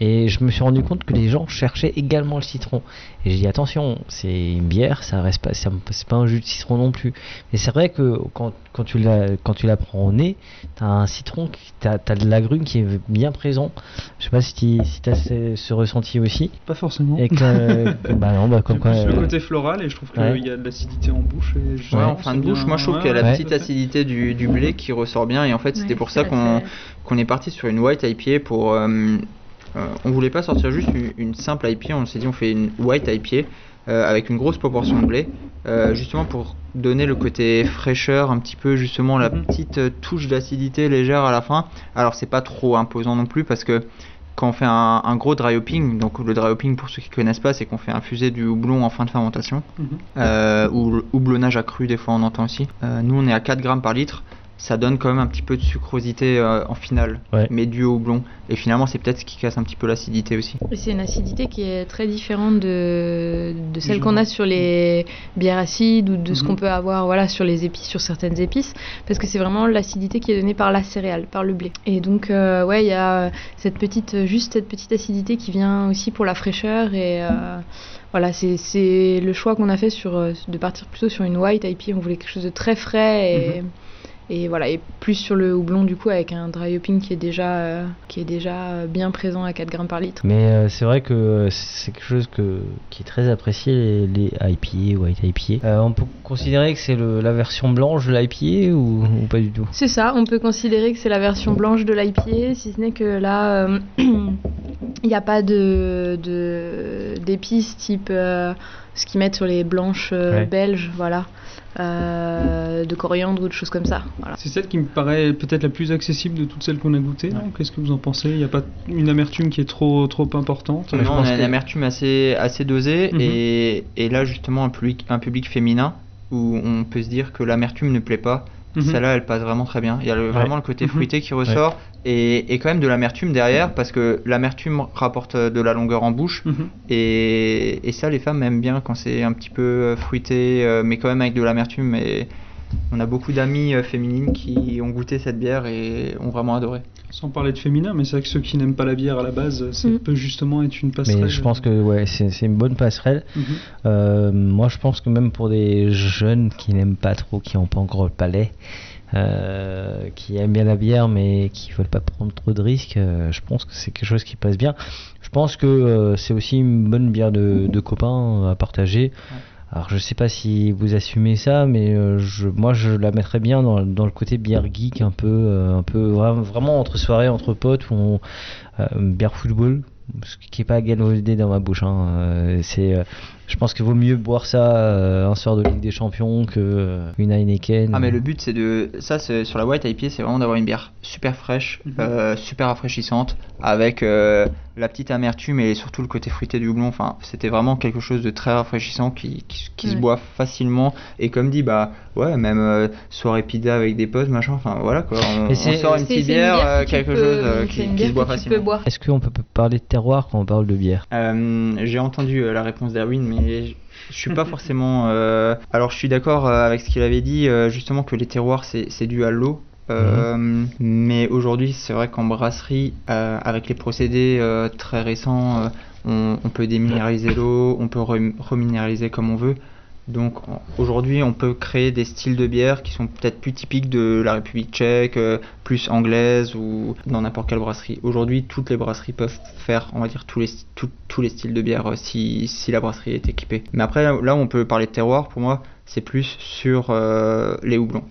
et je me suis rendu compte que les gens cherchaient également le citron. Et j'ai dit attention, c'est une bière, ça reste pas, c'est pas un jus de citron non plus. Mais c'est vrai que quand, quand tu la quand tu la prends au nez, t'as un citron, qui- t'as as de l'agrume qui est bien présent. Je sais pas si tu si as ce, ce ressenti aussi. Pas forcément. Et que, euh, bah non, bah comme quoi. plus le euh, côté floral et je trouve qu'il ouais. y a de l'acidité en bouche. Et Ouais, en fin de bouche, moi je trouve ouais, qu'il y a la petite acidité du, du blé qui ressort bien et en fait c'était Ouais, pour ça qu'on est parti sur une white IPA pour euh, euh, on voulait pas sortir juste une, une simple IPA, on s'est dit on fait une white IPA euh, avec une grosse proportion de blé euh, justement pour donner le côté fraîcheur, un petit peu justement la Mhm. petite touche d'acidité légère à la fin. Alors c'est pas trop imposant non plus parce que quand on fait un, un gros dry hopping, donc le dry hopping pour ceux qui connaissent pas, c'est qu'on fait infuser du houblon en fin de fermentation Mhm. euh, ou le houblonnage accru des fois on entend aussi. Euh, nous on est à 4 grammes par litre. Ça donne quand même un petit peu de sucrosité euh, en finale, Ouais. mais dû au houblon. Et finalement, c'est peut-être ce qui casse un petit peu l'acidité aussi. C'est une acidité qui est très différente de, de celle Du qu'on a sur les bières acides ou de ce Mhm. qu'on peut avoir voilà, sur les épices, sur certaines épices, parce que c'est vraiment l'acidité qui est donnée par la céréale, par le blé. Et donc, euh, ouais, il y a cette petite, juste cette petite acidité qui vient aussi pour la fraîcheur. Et euh, voilà, c'est c'est le choix qu'on a fait sur, de partir plutôt sur une white IPA. On voulait quelque chose de très frais et. Et voilà, et plus sur le houblon du coup avec un dry hopping qui est déjà, euh, qui est déjà euh, bien présent à 4 grammes par litre. Mais euh, c'est vrai que c'est quelque chose que, qui est très apprécié, les, les IPA, White IPA. Euh, on peut considérer que c'est le- la version blanche de l'IPA ou, ou pas du tout? C'est ça, on peut considérer que c'est la version blanche de l'IPA, si ce n'est que là, euh, il n'y a pas de de- d'épices type euh, ce qu'ils mettent sur les blanches euh, Ouais. belges, voilà, euh, de coriandre ou de choses comme ça. Voilà. C'est celle qui me paraît peut-être la plus accessible de toutes celles qu'on a goûtées. non? Qu'est-ce que vous en pensez? Il n'y a pas une amertume qui est trop, trop importante? Non, on a une amertume assez, assez dosée Mhm. et, et là justement un public, un public féminin où on peut se dire que l'amertume ne plaît pas. Mhm. Celle-là, elle passe vraiment très bien. Il y a le- Ouais. vraiment le côté Mhm. fruité qui ressort et, et quand même de l'amertume derrière parce que l'amertume rapporte de la longueur en bouche Mhm. et, et ça, les femmes aiment bien quand c'est un petit peu fruité euh, mais quand même avec de l'amertume. Et on a beaucoup d'amis euh, féminines qui ont goûté cette bière et ont vraiment adoré. Sans parler de féminin, mais c'est vrai que ceux qui n'aiment pas la bière à la base, ça Mm. peut justement être une passerelle. Mais je pense que ouais, c'est une bonne passerelle. Mhm. Euh, moi, je pense que même pour des jeunes qui n'aiment pas trop, qui n'ont pas encore le palais, euh, qui aiment bien la bière mais qui veulent pas prendre trop de risques, euh, je pense que c'est quelque chose qui passe bien. Je pense que euh, c'est aussi une bonne bière de, de copains à partager. Alors je sais pas si vous assumez ça, mais euh, moi je la mettrais bien dans, le côté bière geek, un peu, euh, un peu vra- vraiment entre soirées, entre potes, on, euh, bière football, ce qui est pas galvaudé dans ma bouche. hein, c'est, je pense qu'il vaut mieux boire ça euh, un soir de Ligue des Champions que euh, une Heineken. Ah mais le but c'est de ça c'est sur la white IPA c'est vraiment d'avoir une bière super fraîche, Mhm. euh, super rafraîchissante avec euh, la petite amertume et surtout le côté fruité du houblon. Enfin c'était vraiment quelque chose de très rafraîchissant qui, qui, qui se boit facilement et comme dit bah ouais même euh, soirée pizza avec des potes machin. Enfin voilà quoi. On, on sort une petite une bière, euh, que quelque peux- chose euh, qui, qui se boit facilement. Est-ce qu'on peut parler de terroir quand on parle de bière? Euh, j'ai entendu euh, la réponse d'Erwin, mais je- je suis pas forcément. euh, Alors, je suis d'accord euh, avec ce qu'il avait dit, euh, justement que les terroirs c'est dû à l'eau. Euh, Mais aujourd'hui, c'est vrai qu'en brasserie, euh, avec les procédés très récents, on, on peut déminéraliser l'eau, on peut rem- reminéraliser comme on veut. Donc aujourd'hui, on peut créer des styles de bière qui sont peut-être plus typiques de la République tchèque, euh, plus anglaise ou dans n'importe quelle brasserie. Aujourd'hui, toutes les brasseries peuvent faire, on va dire, tous les, tout- tous les styles de bière euh, si, si la brasserie est équipée. Mais après, là, on peut parler de terroir, pour moi, c'est plus sur euh, les houblons.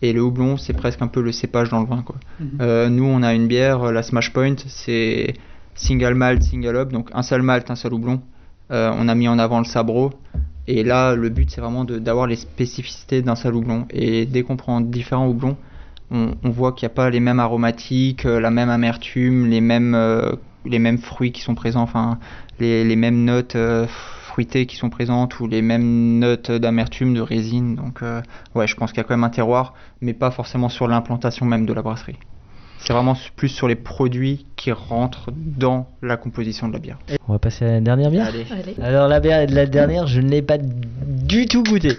Et le houblon, c'est presque un peu le cépage dans le vin. Quoi. Mhm. Euh, nous, on a une bière, la Smash Point, c'est single malt, single hop, donc un seul malt, un seul houblon. Euh, on a mis en avant le sabro. Et là, le but, c'est vraiment d'avoir les spécificités d'un seul houblon. Et dès qu'on prend différents houblons, on, voit qu'il n'y a pas les mêmes aromatiques, euh, la même amertume, les mêmes, euh, les mêmes fruits qui sont présents, enfin, les, mêmes notes euh, fruitées qui sont présentes, ou les mêmes notes d'amertume, de résine. Donc, ouais, je pense qu'il y a quand même un terroir, mais pas forcément sur l'implantation même de la brasserie. C'est vraiment plus sur les produits qui rentrent dans la composition de la bière. On va passer à la dernière bière? Allez. Allez. Alors la bière la dernière, je ne l'ai pas du tout goûtée.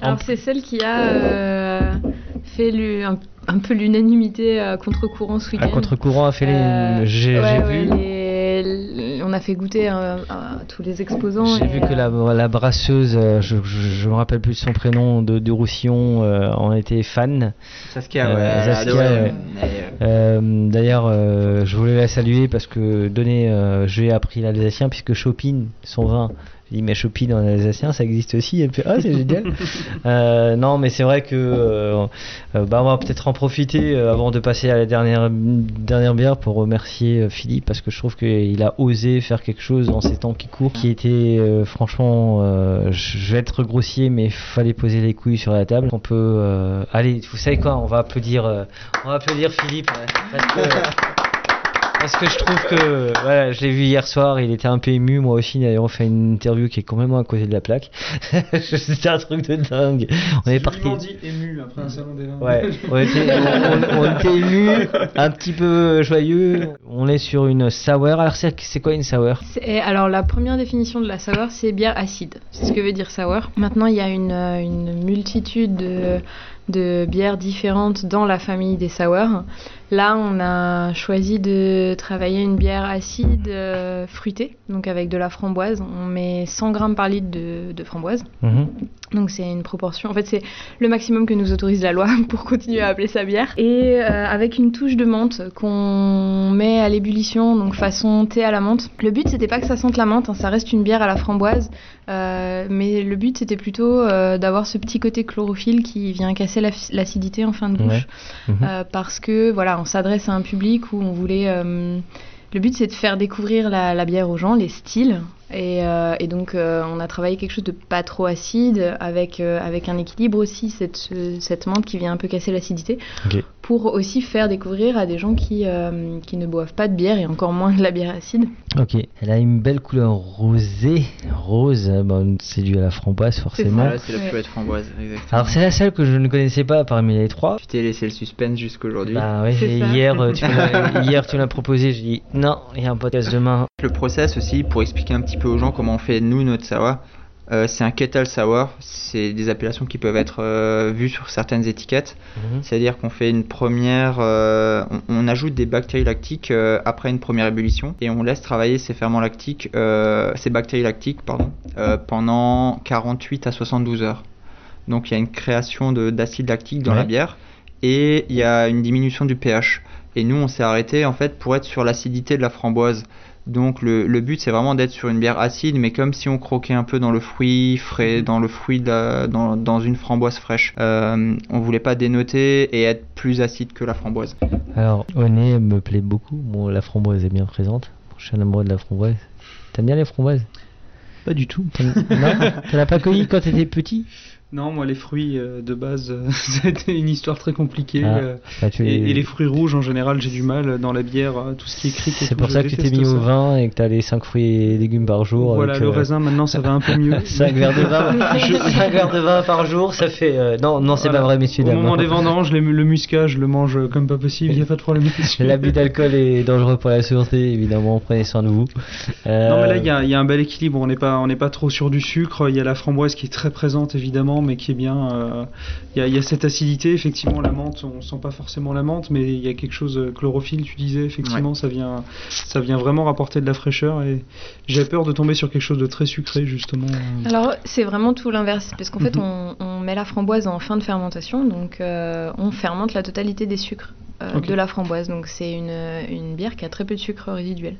Alors c'est celle qui a euh, fait un, un peu l'unanimité à contre-courant ce week-end. À contre-courant a fait les... Euh, J'ai ouais, j'ai ouais, vu... les- on a fait goûter à, à tous les exposants. J'ai vu que la, la brasseuse, euh, je, je me rappelle plus de son prénom, de, de Roussillon, euh, en était fan. Saskia, Euh, ouais, euh, Euh, D'ailleurs, euh, je voulais la saluer parce que donné, euh, j'ai appris l'alsacien puisque Chopin, son vin, j'ai dit mais Chopin en alsacien, ça existe aussi. Elle me fait ah c'est génial. Euh, non, mais c'est vrai que euh, euh, bah, on va peut-être en profiter euh, avant de passer à la dernière dernière bière pour remercier euh, Philippe parce que je trouve qu'il a osé faire quelque chose dans ces temps qui courent, qui était euh, franchement, euh, je vais être grossier, mais fallait poser les couilles sur la table. On peut, euh, allez, vous savez quoi, on va applaudir, euh, on va applaudir Philippe parce que Parce que je trouve que, voilà, je l'ai vu hier soir, il était un peu ému. Moi aussi, d'ailleurs, on fait une interview qui est complètement à côté de la plaque. C'était un truc de dingue. On est parti. dit ému après un salon des vins. Ouais, on était, on, on était ému, un petit peu joyeux. On est sur une sour. Alors, c'est quoi une sour? C'est- Alors la première définition de la sour, c'est bière acide. C'est ce que veut dire sour. Maintenant, il y a une, euh, une multitude de, de bières différentes dans la famille des sour. Là, on a choisi de travailler une bière acide euh, fruitée, donc avec de la framboise. On met 100 grammes par litre de, de framboise. Mhm. Donc c'est une proportion, en fait c'est le maximum que nous autorise la loi pour continuer à appeler ça bière. Et euh, avec une touche de menthe qu'on met à l'ébullition, donc façon thé à la menthe. Le but c'était pas que ça sente la menthe, hein, ça reste une bière à la framboise, euh, mais le but c'était plutôt euh, d'avoir ce petit côté chlorophylle qui vient casser la- l'acidité en fin de bouche. Ouais. Mhm. Parce que voilà, on s'adresse à un public où on voulait. euh, le but c'est de faire découvrir la, la bière aux gens, les styles. Et, euh, et donc euh, on a travaillé quelque chose de pas trop acide, avec, euh, avec un équilibre aussi, cette, ce- cette menthe qui vient un peu casser l'acidité, pour aussi faire découvrir à des gens qui, euh, qui ne boivent pas de bière et encore moins de la bière acide. Ok, elle a une belle couleur rosée, rose, bon, c'est dû à la framboise forcément. C'est la Ouais. framboise, exactement. Alors c'est la seule que je ne connaissais pas parmi les trois. Tu t'es laissé le suspense jusqu'aujourd'hui. Bah ça. hier, tu hier tu l'as proposé, j'ai dit non, il y a un podcast demain. Le process aussi, pour expliquer un petit peu aux gens comment on fait nous notre sour, euh, c'est un kettle sour. C'est des appellations qui peuvent être euh, vues sur certaines étiquettes. Mhm. C'est-à-dire qu'on fait une première, euh, on, on ajoute des bactéries lactiques euh, après une première ébullition et on laisse travailler ces ferments lactiques, ces bactéries lactiques, pardon, pendant 48 à 72 heures. Donc il y a une création de- d'acide lactique dans Ouais. la bière et il y a une diminution du pH. Et nous, on s'est arrêté en fait pour être sur l'acidité de la framboise. Donc le, le but c'est vraiment d'être sur une bière acide, mais comme si on croquait un peu dans le fruit frais, dans le fruit de la- dans, dans une framboise fraîche. Euh, on voulait pas dénoter et être plus acide que la framboise. Alors, au nez me plaît beaucoup. Bon, la framboise est bien présente. Je suis un amoureux de la framboise. T'aimes bien les framboises? Pas du tout. T'en as pas cueilli quand t'étais petit? Non, moi les fruits euh, de base, euh, ça a été une histoire très compliquée. Ah, euh, bah, et, les- et les fruits rouges en général, j'ai du mal dans la bière, euh, tout ce qui est cric. et C'est pour ça que tu t'es mis au vin et que t'as les 5 fruits et légumes par jour. Voilà, avec, le euh, raisin maintenant ça va un peu mieux. 5 verres de vin, Je- 5 verres de vin par jour, ça fait. euh, Non, non, c'est Voilà. pas vrai, messieurs Au dames. moment des vendanges, les- le muscat, je le mange comme pas possible, il n'y a pas de problème. L'abus d'alcool est dangereux pour la santé, évidemment. Prenez soin de vous. Euh, Non mais là il y a, il y a un bel équilibre, on n'est pas, on n'est pas trop sur du sucre, il y a la framboise qui est très présente évidemment mais qui est bien, euh, il, y a, il y a cette acidité, effectivement la menthe, on sent pas forcement la menthe mais il y a quelque chose, euh, chlorophylle tu disais, effectivement ça, vient, ça vient vraiment rapporter de la fraîcheur et j'ai peur de tomber sur quelque chose de très sucré justement. Alors c'est vraiment tout l'inverse, parce qu'en fait Mhm. on, on met la framboise en fin de fermentation, donc euh, on fermente la totalité des sucres euh, de la framboise, donc c'est une, une bière qui a très peu de sucre résiduel.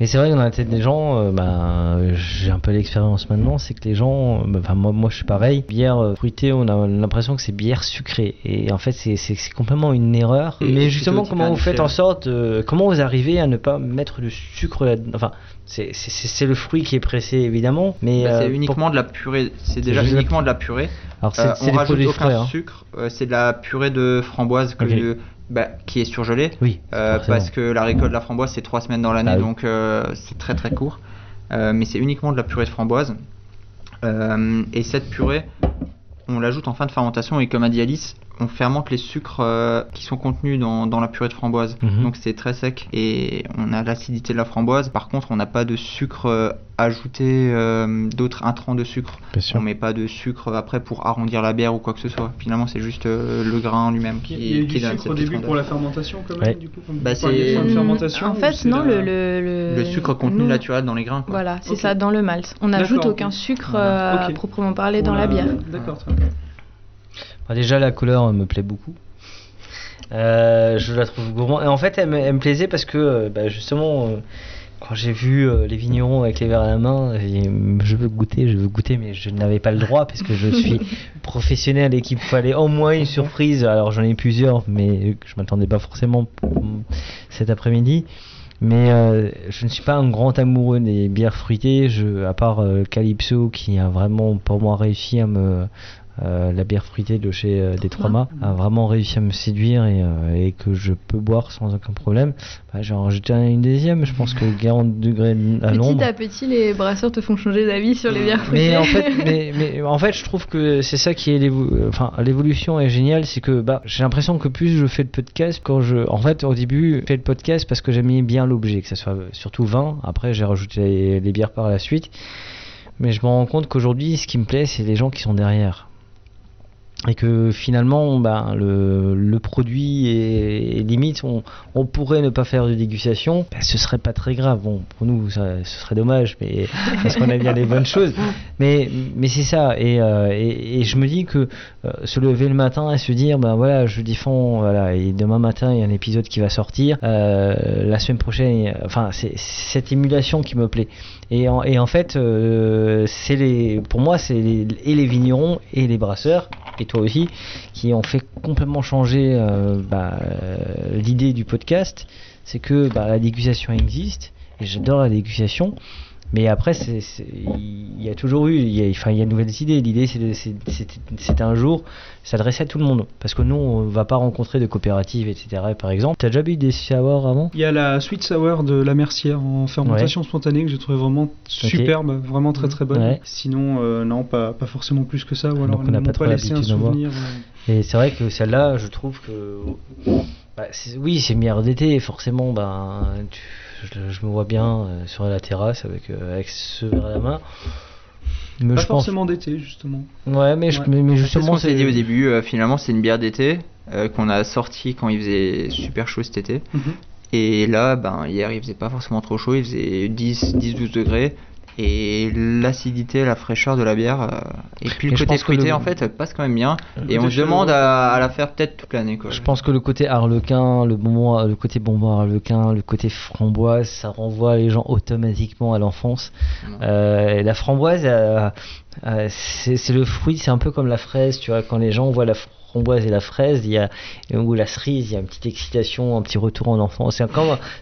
Mais c'est vrai que dans la tête des gens, euh, bah, j'ai un peu l'expérience maintenant, c'est que les gens, bah, moi, moi je suis pareil, bière euh, fruitée, on a l'impression que c'est bière sucrée. Et en fait c'est- c'est c'est complètement une erreur. Et Mais justement, comment vous faites en sorte, euh, comment vous arrivez à ne pas mettre de sucre là-dedans Enfin, c'est- c'est c'est le fruit qui est pressé évidemment, mais Bah, euh, c'est pour- uniquement de la purée, c'est déjà uniquement de la purée. Alors c'est Euh, c'est on des rajoute produits aucun frais. Hein. sucre, euh, c'est de la purée de framboise que Ok. Bah, qui est surgelée. Oui. Euh, parce que la récolte de la framboise c'est trois semaines dans l'année Ah oui. donc euh, c'est très très court. Euh, mais c'est uniquement de la purée de framboise. Et cette purée, on l'ajoute en fin de fermentation et comme a dit Alice, on fermente les sucres euh, qui sont contenus dans, dans la purée de framboise. Mhm. Donc c'est très sec et on a l'acidité de la framboise. Par contre, on n'a pas de sucre euh, ajouté, euh, d'autres intrants de sucre. Bien sûr. On met pas de sucre après pour arrondir la bière ou quoi que ce soit. Finalement, c'est juste euh, le grain lui-même qui, Il y a eu qui du donne sucre au début pour la fermentation quand même Ouais. du coup comme Bah, c'est- de fermentation En fait non, la- le, le, le, Le sucre contenu nous- naturel dans les grains. Quoi. Voilà, c'est ça, dans le malt. On n'ajoute aucun sucre Voilà. euh, à proprement parler dans la bière. D'accord, très bien. Déjà la couleur me plaît beaucoup. Euh, je la trouve gourmande. Et en fait, elle me, elle me plaisait parce que euh, bah, justement, euh, quand j'ai vu les vignerons avec les verres à la main, dit, je veux goûter, je veux goûter, mais je n'avais pas le droit parce que je suis professionnel et qu'il fallait au moins une surprise. Alors j'en ai plusieurs, mais je m'attendais pas forcément pour mm, cet après-midi. Mais euh, je ne suis pas un grand amoureux des bières fruitées, je, à part euh, Calypso qui a vraiment pour moi réussi à me, euh, la bière fruitée de chez euh, des Trois Mâts a vraiment réussi à me séduire et, euh, et que je peux boire sans aucun problème, bah, j'ai rajouté une deuxième. Je pense que 40 degrés à Petit l'ombre. à petit, les brasseurs te font changer d'avis sur les bières fruitées. Mais en fait, mais, mais en fait, je trouve que c'est ça qui est l'évo- enfin l'évolution est géniale, c'est que bah j'ai l'impression que plus je fais de podcast, quand je, en fait, au début, je fais le podcast parce que j'aimais bien l'objet, que ça soit euh, surtout vin. Après, j'ai rajouté les, les bières par la suite, mais je me rends compte qu'aujourd'hui, ce qui me plaît, c'est les gens qui sont derrière. Et que finalement, ben, le, le produit est, est limite, on, on pourrait ne pas faire de dégustation, ben, ce serait pas très grave. Bon, pour nous, ça, ce serait dommage, mais parce qu'on aime bien les bonnes choses. Mais, mais c'est ça. Et, euh, et, et je me dis que euh, se lever le matin et se dire, ben voilà, je diffonds, voilà, et demain matin, il y a un épisode qui va sortir. Euh, la semaine prochaine, a- enfin, c'est cette émulation qui me plaît. Et en, et en fait, c'est les, pour moi, c'est les, et les vignerons et les brasseurs, et toi aussi, qui ont fait complètement changer euh, bah, euh, l'idée du podcast. C'est que bah, la dégustation existe, et j'adore la dégustation. Mais après, il y a toujours eu, il y a, enfin, il y a de nouvelles idées. L'idée, c'est un jour s'adresser à tout le monde. Parce que nous, on va pas rencontrer de coopératives, etc. Par exemple, t'as déjà bu des sours avant? Il y a la Sweet Sour de la Mercière en fermentation spontanée que j'ai trouvé vraiment superbe, vraiment très très bonne. Ouais. Sinon, euh, non, pas, pas forcément plus que ça. Ou alors, Donc on n'a pas trop laissé un souvenir. euh, Et c'est vrai que celle-là, je trouve que. bah, oui, c'est bière d'été, forcément, ben, tu- je, je me vois bien euh, sur la terrasse avec, euh, avec ce verre à la main. Mais pas je pense. forcément d'été, justement. Ouais, mais, je- mais, mais C'est ce justement, qu'on s'est dit au début, euh, finalement c'est une bière d'été euh, qu'on a sorti quand il faisait super chaud cet été. Mhm. Et là, ben, hier il faisait pas forcément trop chaud, il faisait 10-12 degrés. Et l'acidité, la fraîcheur de la bière, euh, et puis le côté fruité le- en fait passe quand même bien. Le Et on se demande à, à la faire peut-être toute l'année. Je pense que le côté harlequin, le bonbon, le côté bonbon harlequin, le côté framboise, ça renvoie les gens automatiquement à l'enfance. Euh, la framboise, euh, euh, c'est c'est le fruit, c'est un peu comme la fraise, tu vois. Quand les gens voient la framboise et la fraise, il y a ou la cerise, il y a une petite excitation, un petit retour en enfance.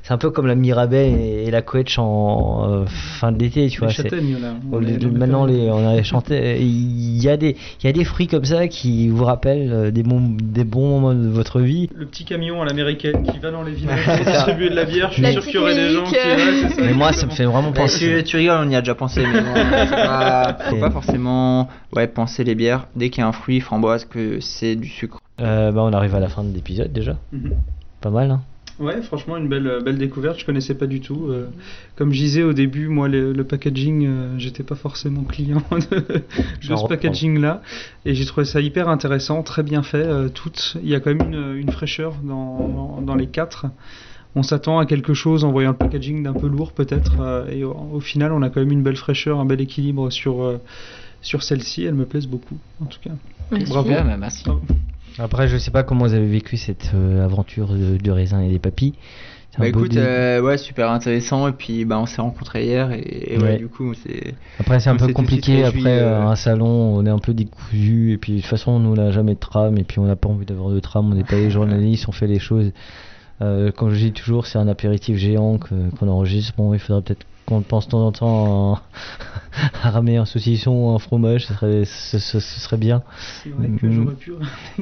C'est un peu comme la mirabelle et, et la coetch en euh, fin de l'été, tu vois. c'est- châtaignes, là, on les- maintenant, les, on a chanté. Il y a des, il y a des fruits comme ça qui vous rappellent euh, des bons, des bons moments de votre vie. Le petit camion à l'américaine qui va dans les villages pour distribuer de la bière. Je suis La sûr qu'il y aurait des gens qui. ouais, ça, Mais moi, ça me fait vraiment penser. tu, tu rigoles, on y a déjà pensé, mais c'est pas- faut pas forcément ouais, penser les bières dès qu'il y a un fruit framboise que c'est du sucre. Euh, bah, on arrive à la fin de l'épisode déjà. Mhm. Pas mal, hein. Ouais, franchement, une belle, belle découverte. Je connaissais pas du tout. Euh, comme je disais au début, moi, le, le packaging, euh, j'étais pas forcément client de, ce packaging-là. Et j'ai trouvé ça hyper intéressant, très bien fait. euh, toutes. Il y a quand même une, une fraîcheur dans, dans, dans les quatre. On s'attend à quelque chose en voyant le packaging d'un peu lourd, peut-être. euh, et au, au final, on a quand même une belle fraîcheur, un bel équilibre sur, euh, sur celle-ci. Elles me plaisent beaucoup, en tout cas. Merci. Bravo. Bah, merci. Bravo. Après, je sais pas comment vous avez vécu cette euh, aventure de, de raisin et des papilles. C'est Bah écoute, euh, ouais, super intéressant. Et puis bah, on s'est rencontrés hier et, et ouais, Ouais. du coup, c'est. Après, c'est un on peu compliqué. Après, euh, un salon, on est un peu décousu. Et puis, de toute façon, nous, on n'a jamais de tram. Et puis, on n'a pas envie d'avoir de tram. On n'est pas les journalistes. On fait les choses. Euh, comme je dis toujours, c'est un apéritif géant qu'on enregistre. Bon, il faudrait peut-être qu'on pense de temps en temps à, à ramer un saucisson ou un fromage. Ce serait, ce, ce- ce serait bien. C'est vrai que Mm. j'aurais pu.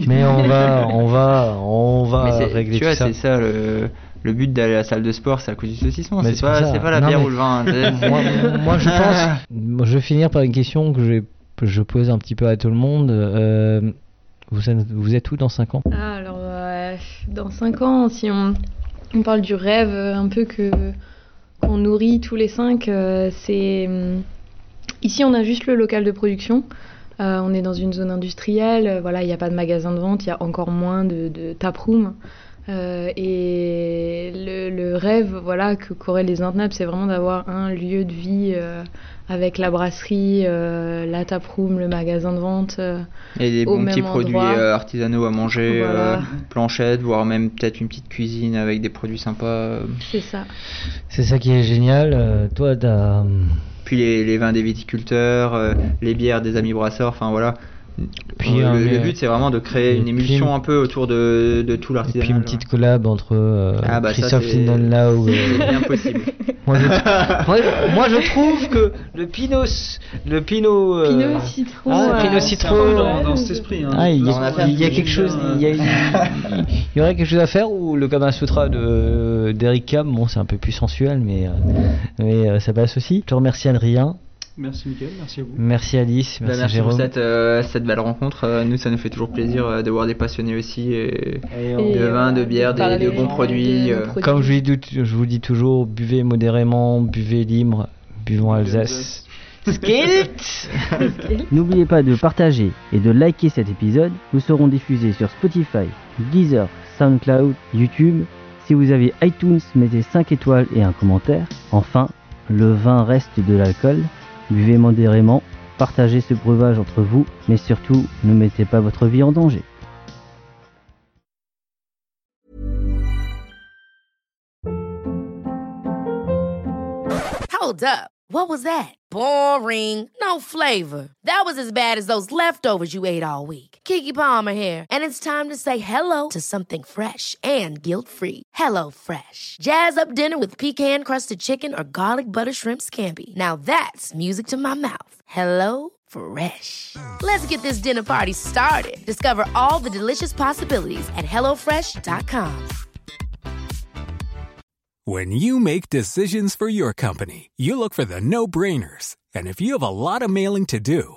Mais on va, on va, on va régler tu vois, ça. c'est ça le, le but d'aller à la salle de sport, c'est à cause du saucisson. Mais C'est pas, c'est pas la Non, bière mais- ou le vin. moi, moi, je pense. moi, je vais finir par une question que je, pose un petit peu à tout le monde. Euh, vous, êtes, vous êtes où dans 5 ans? Ah, alors, euh, dans 5 ans, si on, on parle du rêve euh, un peu que qu'on nourrit tous les 5, c'est. hum, Ici, on a juste le local de production. Euh, on est dans une zone industrielle, euh, voilà, il n'y a pas de magasin de vente, il y a encore moins de, taproom. Euh, et le, rêve voilà, que qu'auraient les Intnap, c'est vraiment d'avoir un lieu de vie euh, avec la brasserie, euh, la taproom, le magasin de vente. euh, Et des bons petits produits euh, artisanaux à manger, Voilà. euh, planchettes, voire même peut-être une petite cuisine avec des produits sympas. euh. C'est ça. C'est ça qui est génial. Euh, toi, t'as. Puis les, les vins des viticulteurs, euh, les bières des amis brasseurs, enfin voilà. Puis, Euh, euh, le, but c'est vraiment de créer et une émulsion une- un peu autour de, de tout Et l'artisanat. puis une petite collab entre euh, Ah bah ça, Christophe c'est- Lindenlau et... c'est bien possible. moi, je, moi, moi, je trouve que le Pinot... Le Pinot... euh, Pinot citron. Ah, euh, Pinot citron. un peu dans, dans cet esprit. Hein. Ah, il y, On a il y quelque chose, il y, a- il y aurait quelque chose à faire ou le Kama Sutra de d'Eric Cam, bon c'est un peu plus sensuel mais, euh, mais euh, ça passe aussi. Je te remercie Adrien, Merci Mickaël, merci à vous. merci Alice, merci, merci Jérôme. pour cette, euh, cette belle rencontre. Euh, nous, ça nous fait toujours plaisir euh, de voir des passionnés aussi. Et... Et on- Et, de vin, de bière, des- de bons produits, euh, produits. Comme je, vous dis, je vous dis toujours, buvez modérément, buvez libre, buvons Alsace. Skilt N'oubliez pas de partager et de liker cet épisode. Nous serons diffusés sur Spotify, Deezer, SoundCloud, YouTube. Si vous avez iTunes, mettez 5 étoiles et un commentaire. Enfin, le vin reste de l'alcool. Buvez modérément, partagez ce breuvage entre vous, mais surtout, ne mettez pas votre vie en danger. Hold up. What was that? Boring. No flavor. That was as bad as those leftovers you ate all week. Kiki Palmer here, and it's time to say hello to something fresh and guilt-free. Hello Fresh. Jazz up dinner with pecan-crusted chicken or garlic butter shrimp scampi. Now that's music to my mouth. Hello Fresh. Let's get this dinner party started. Discover all the delicious possibilities at hellofresh.com. When you make decisions for your company, you look for the no brainers. And if you have a lot of mailing to do,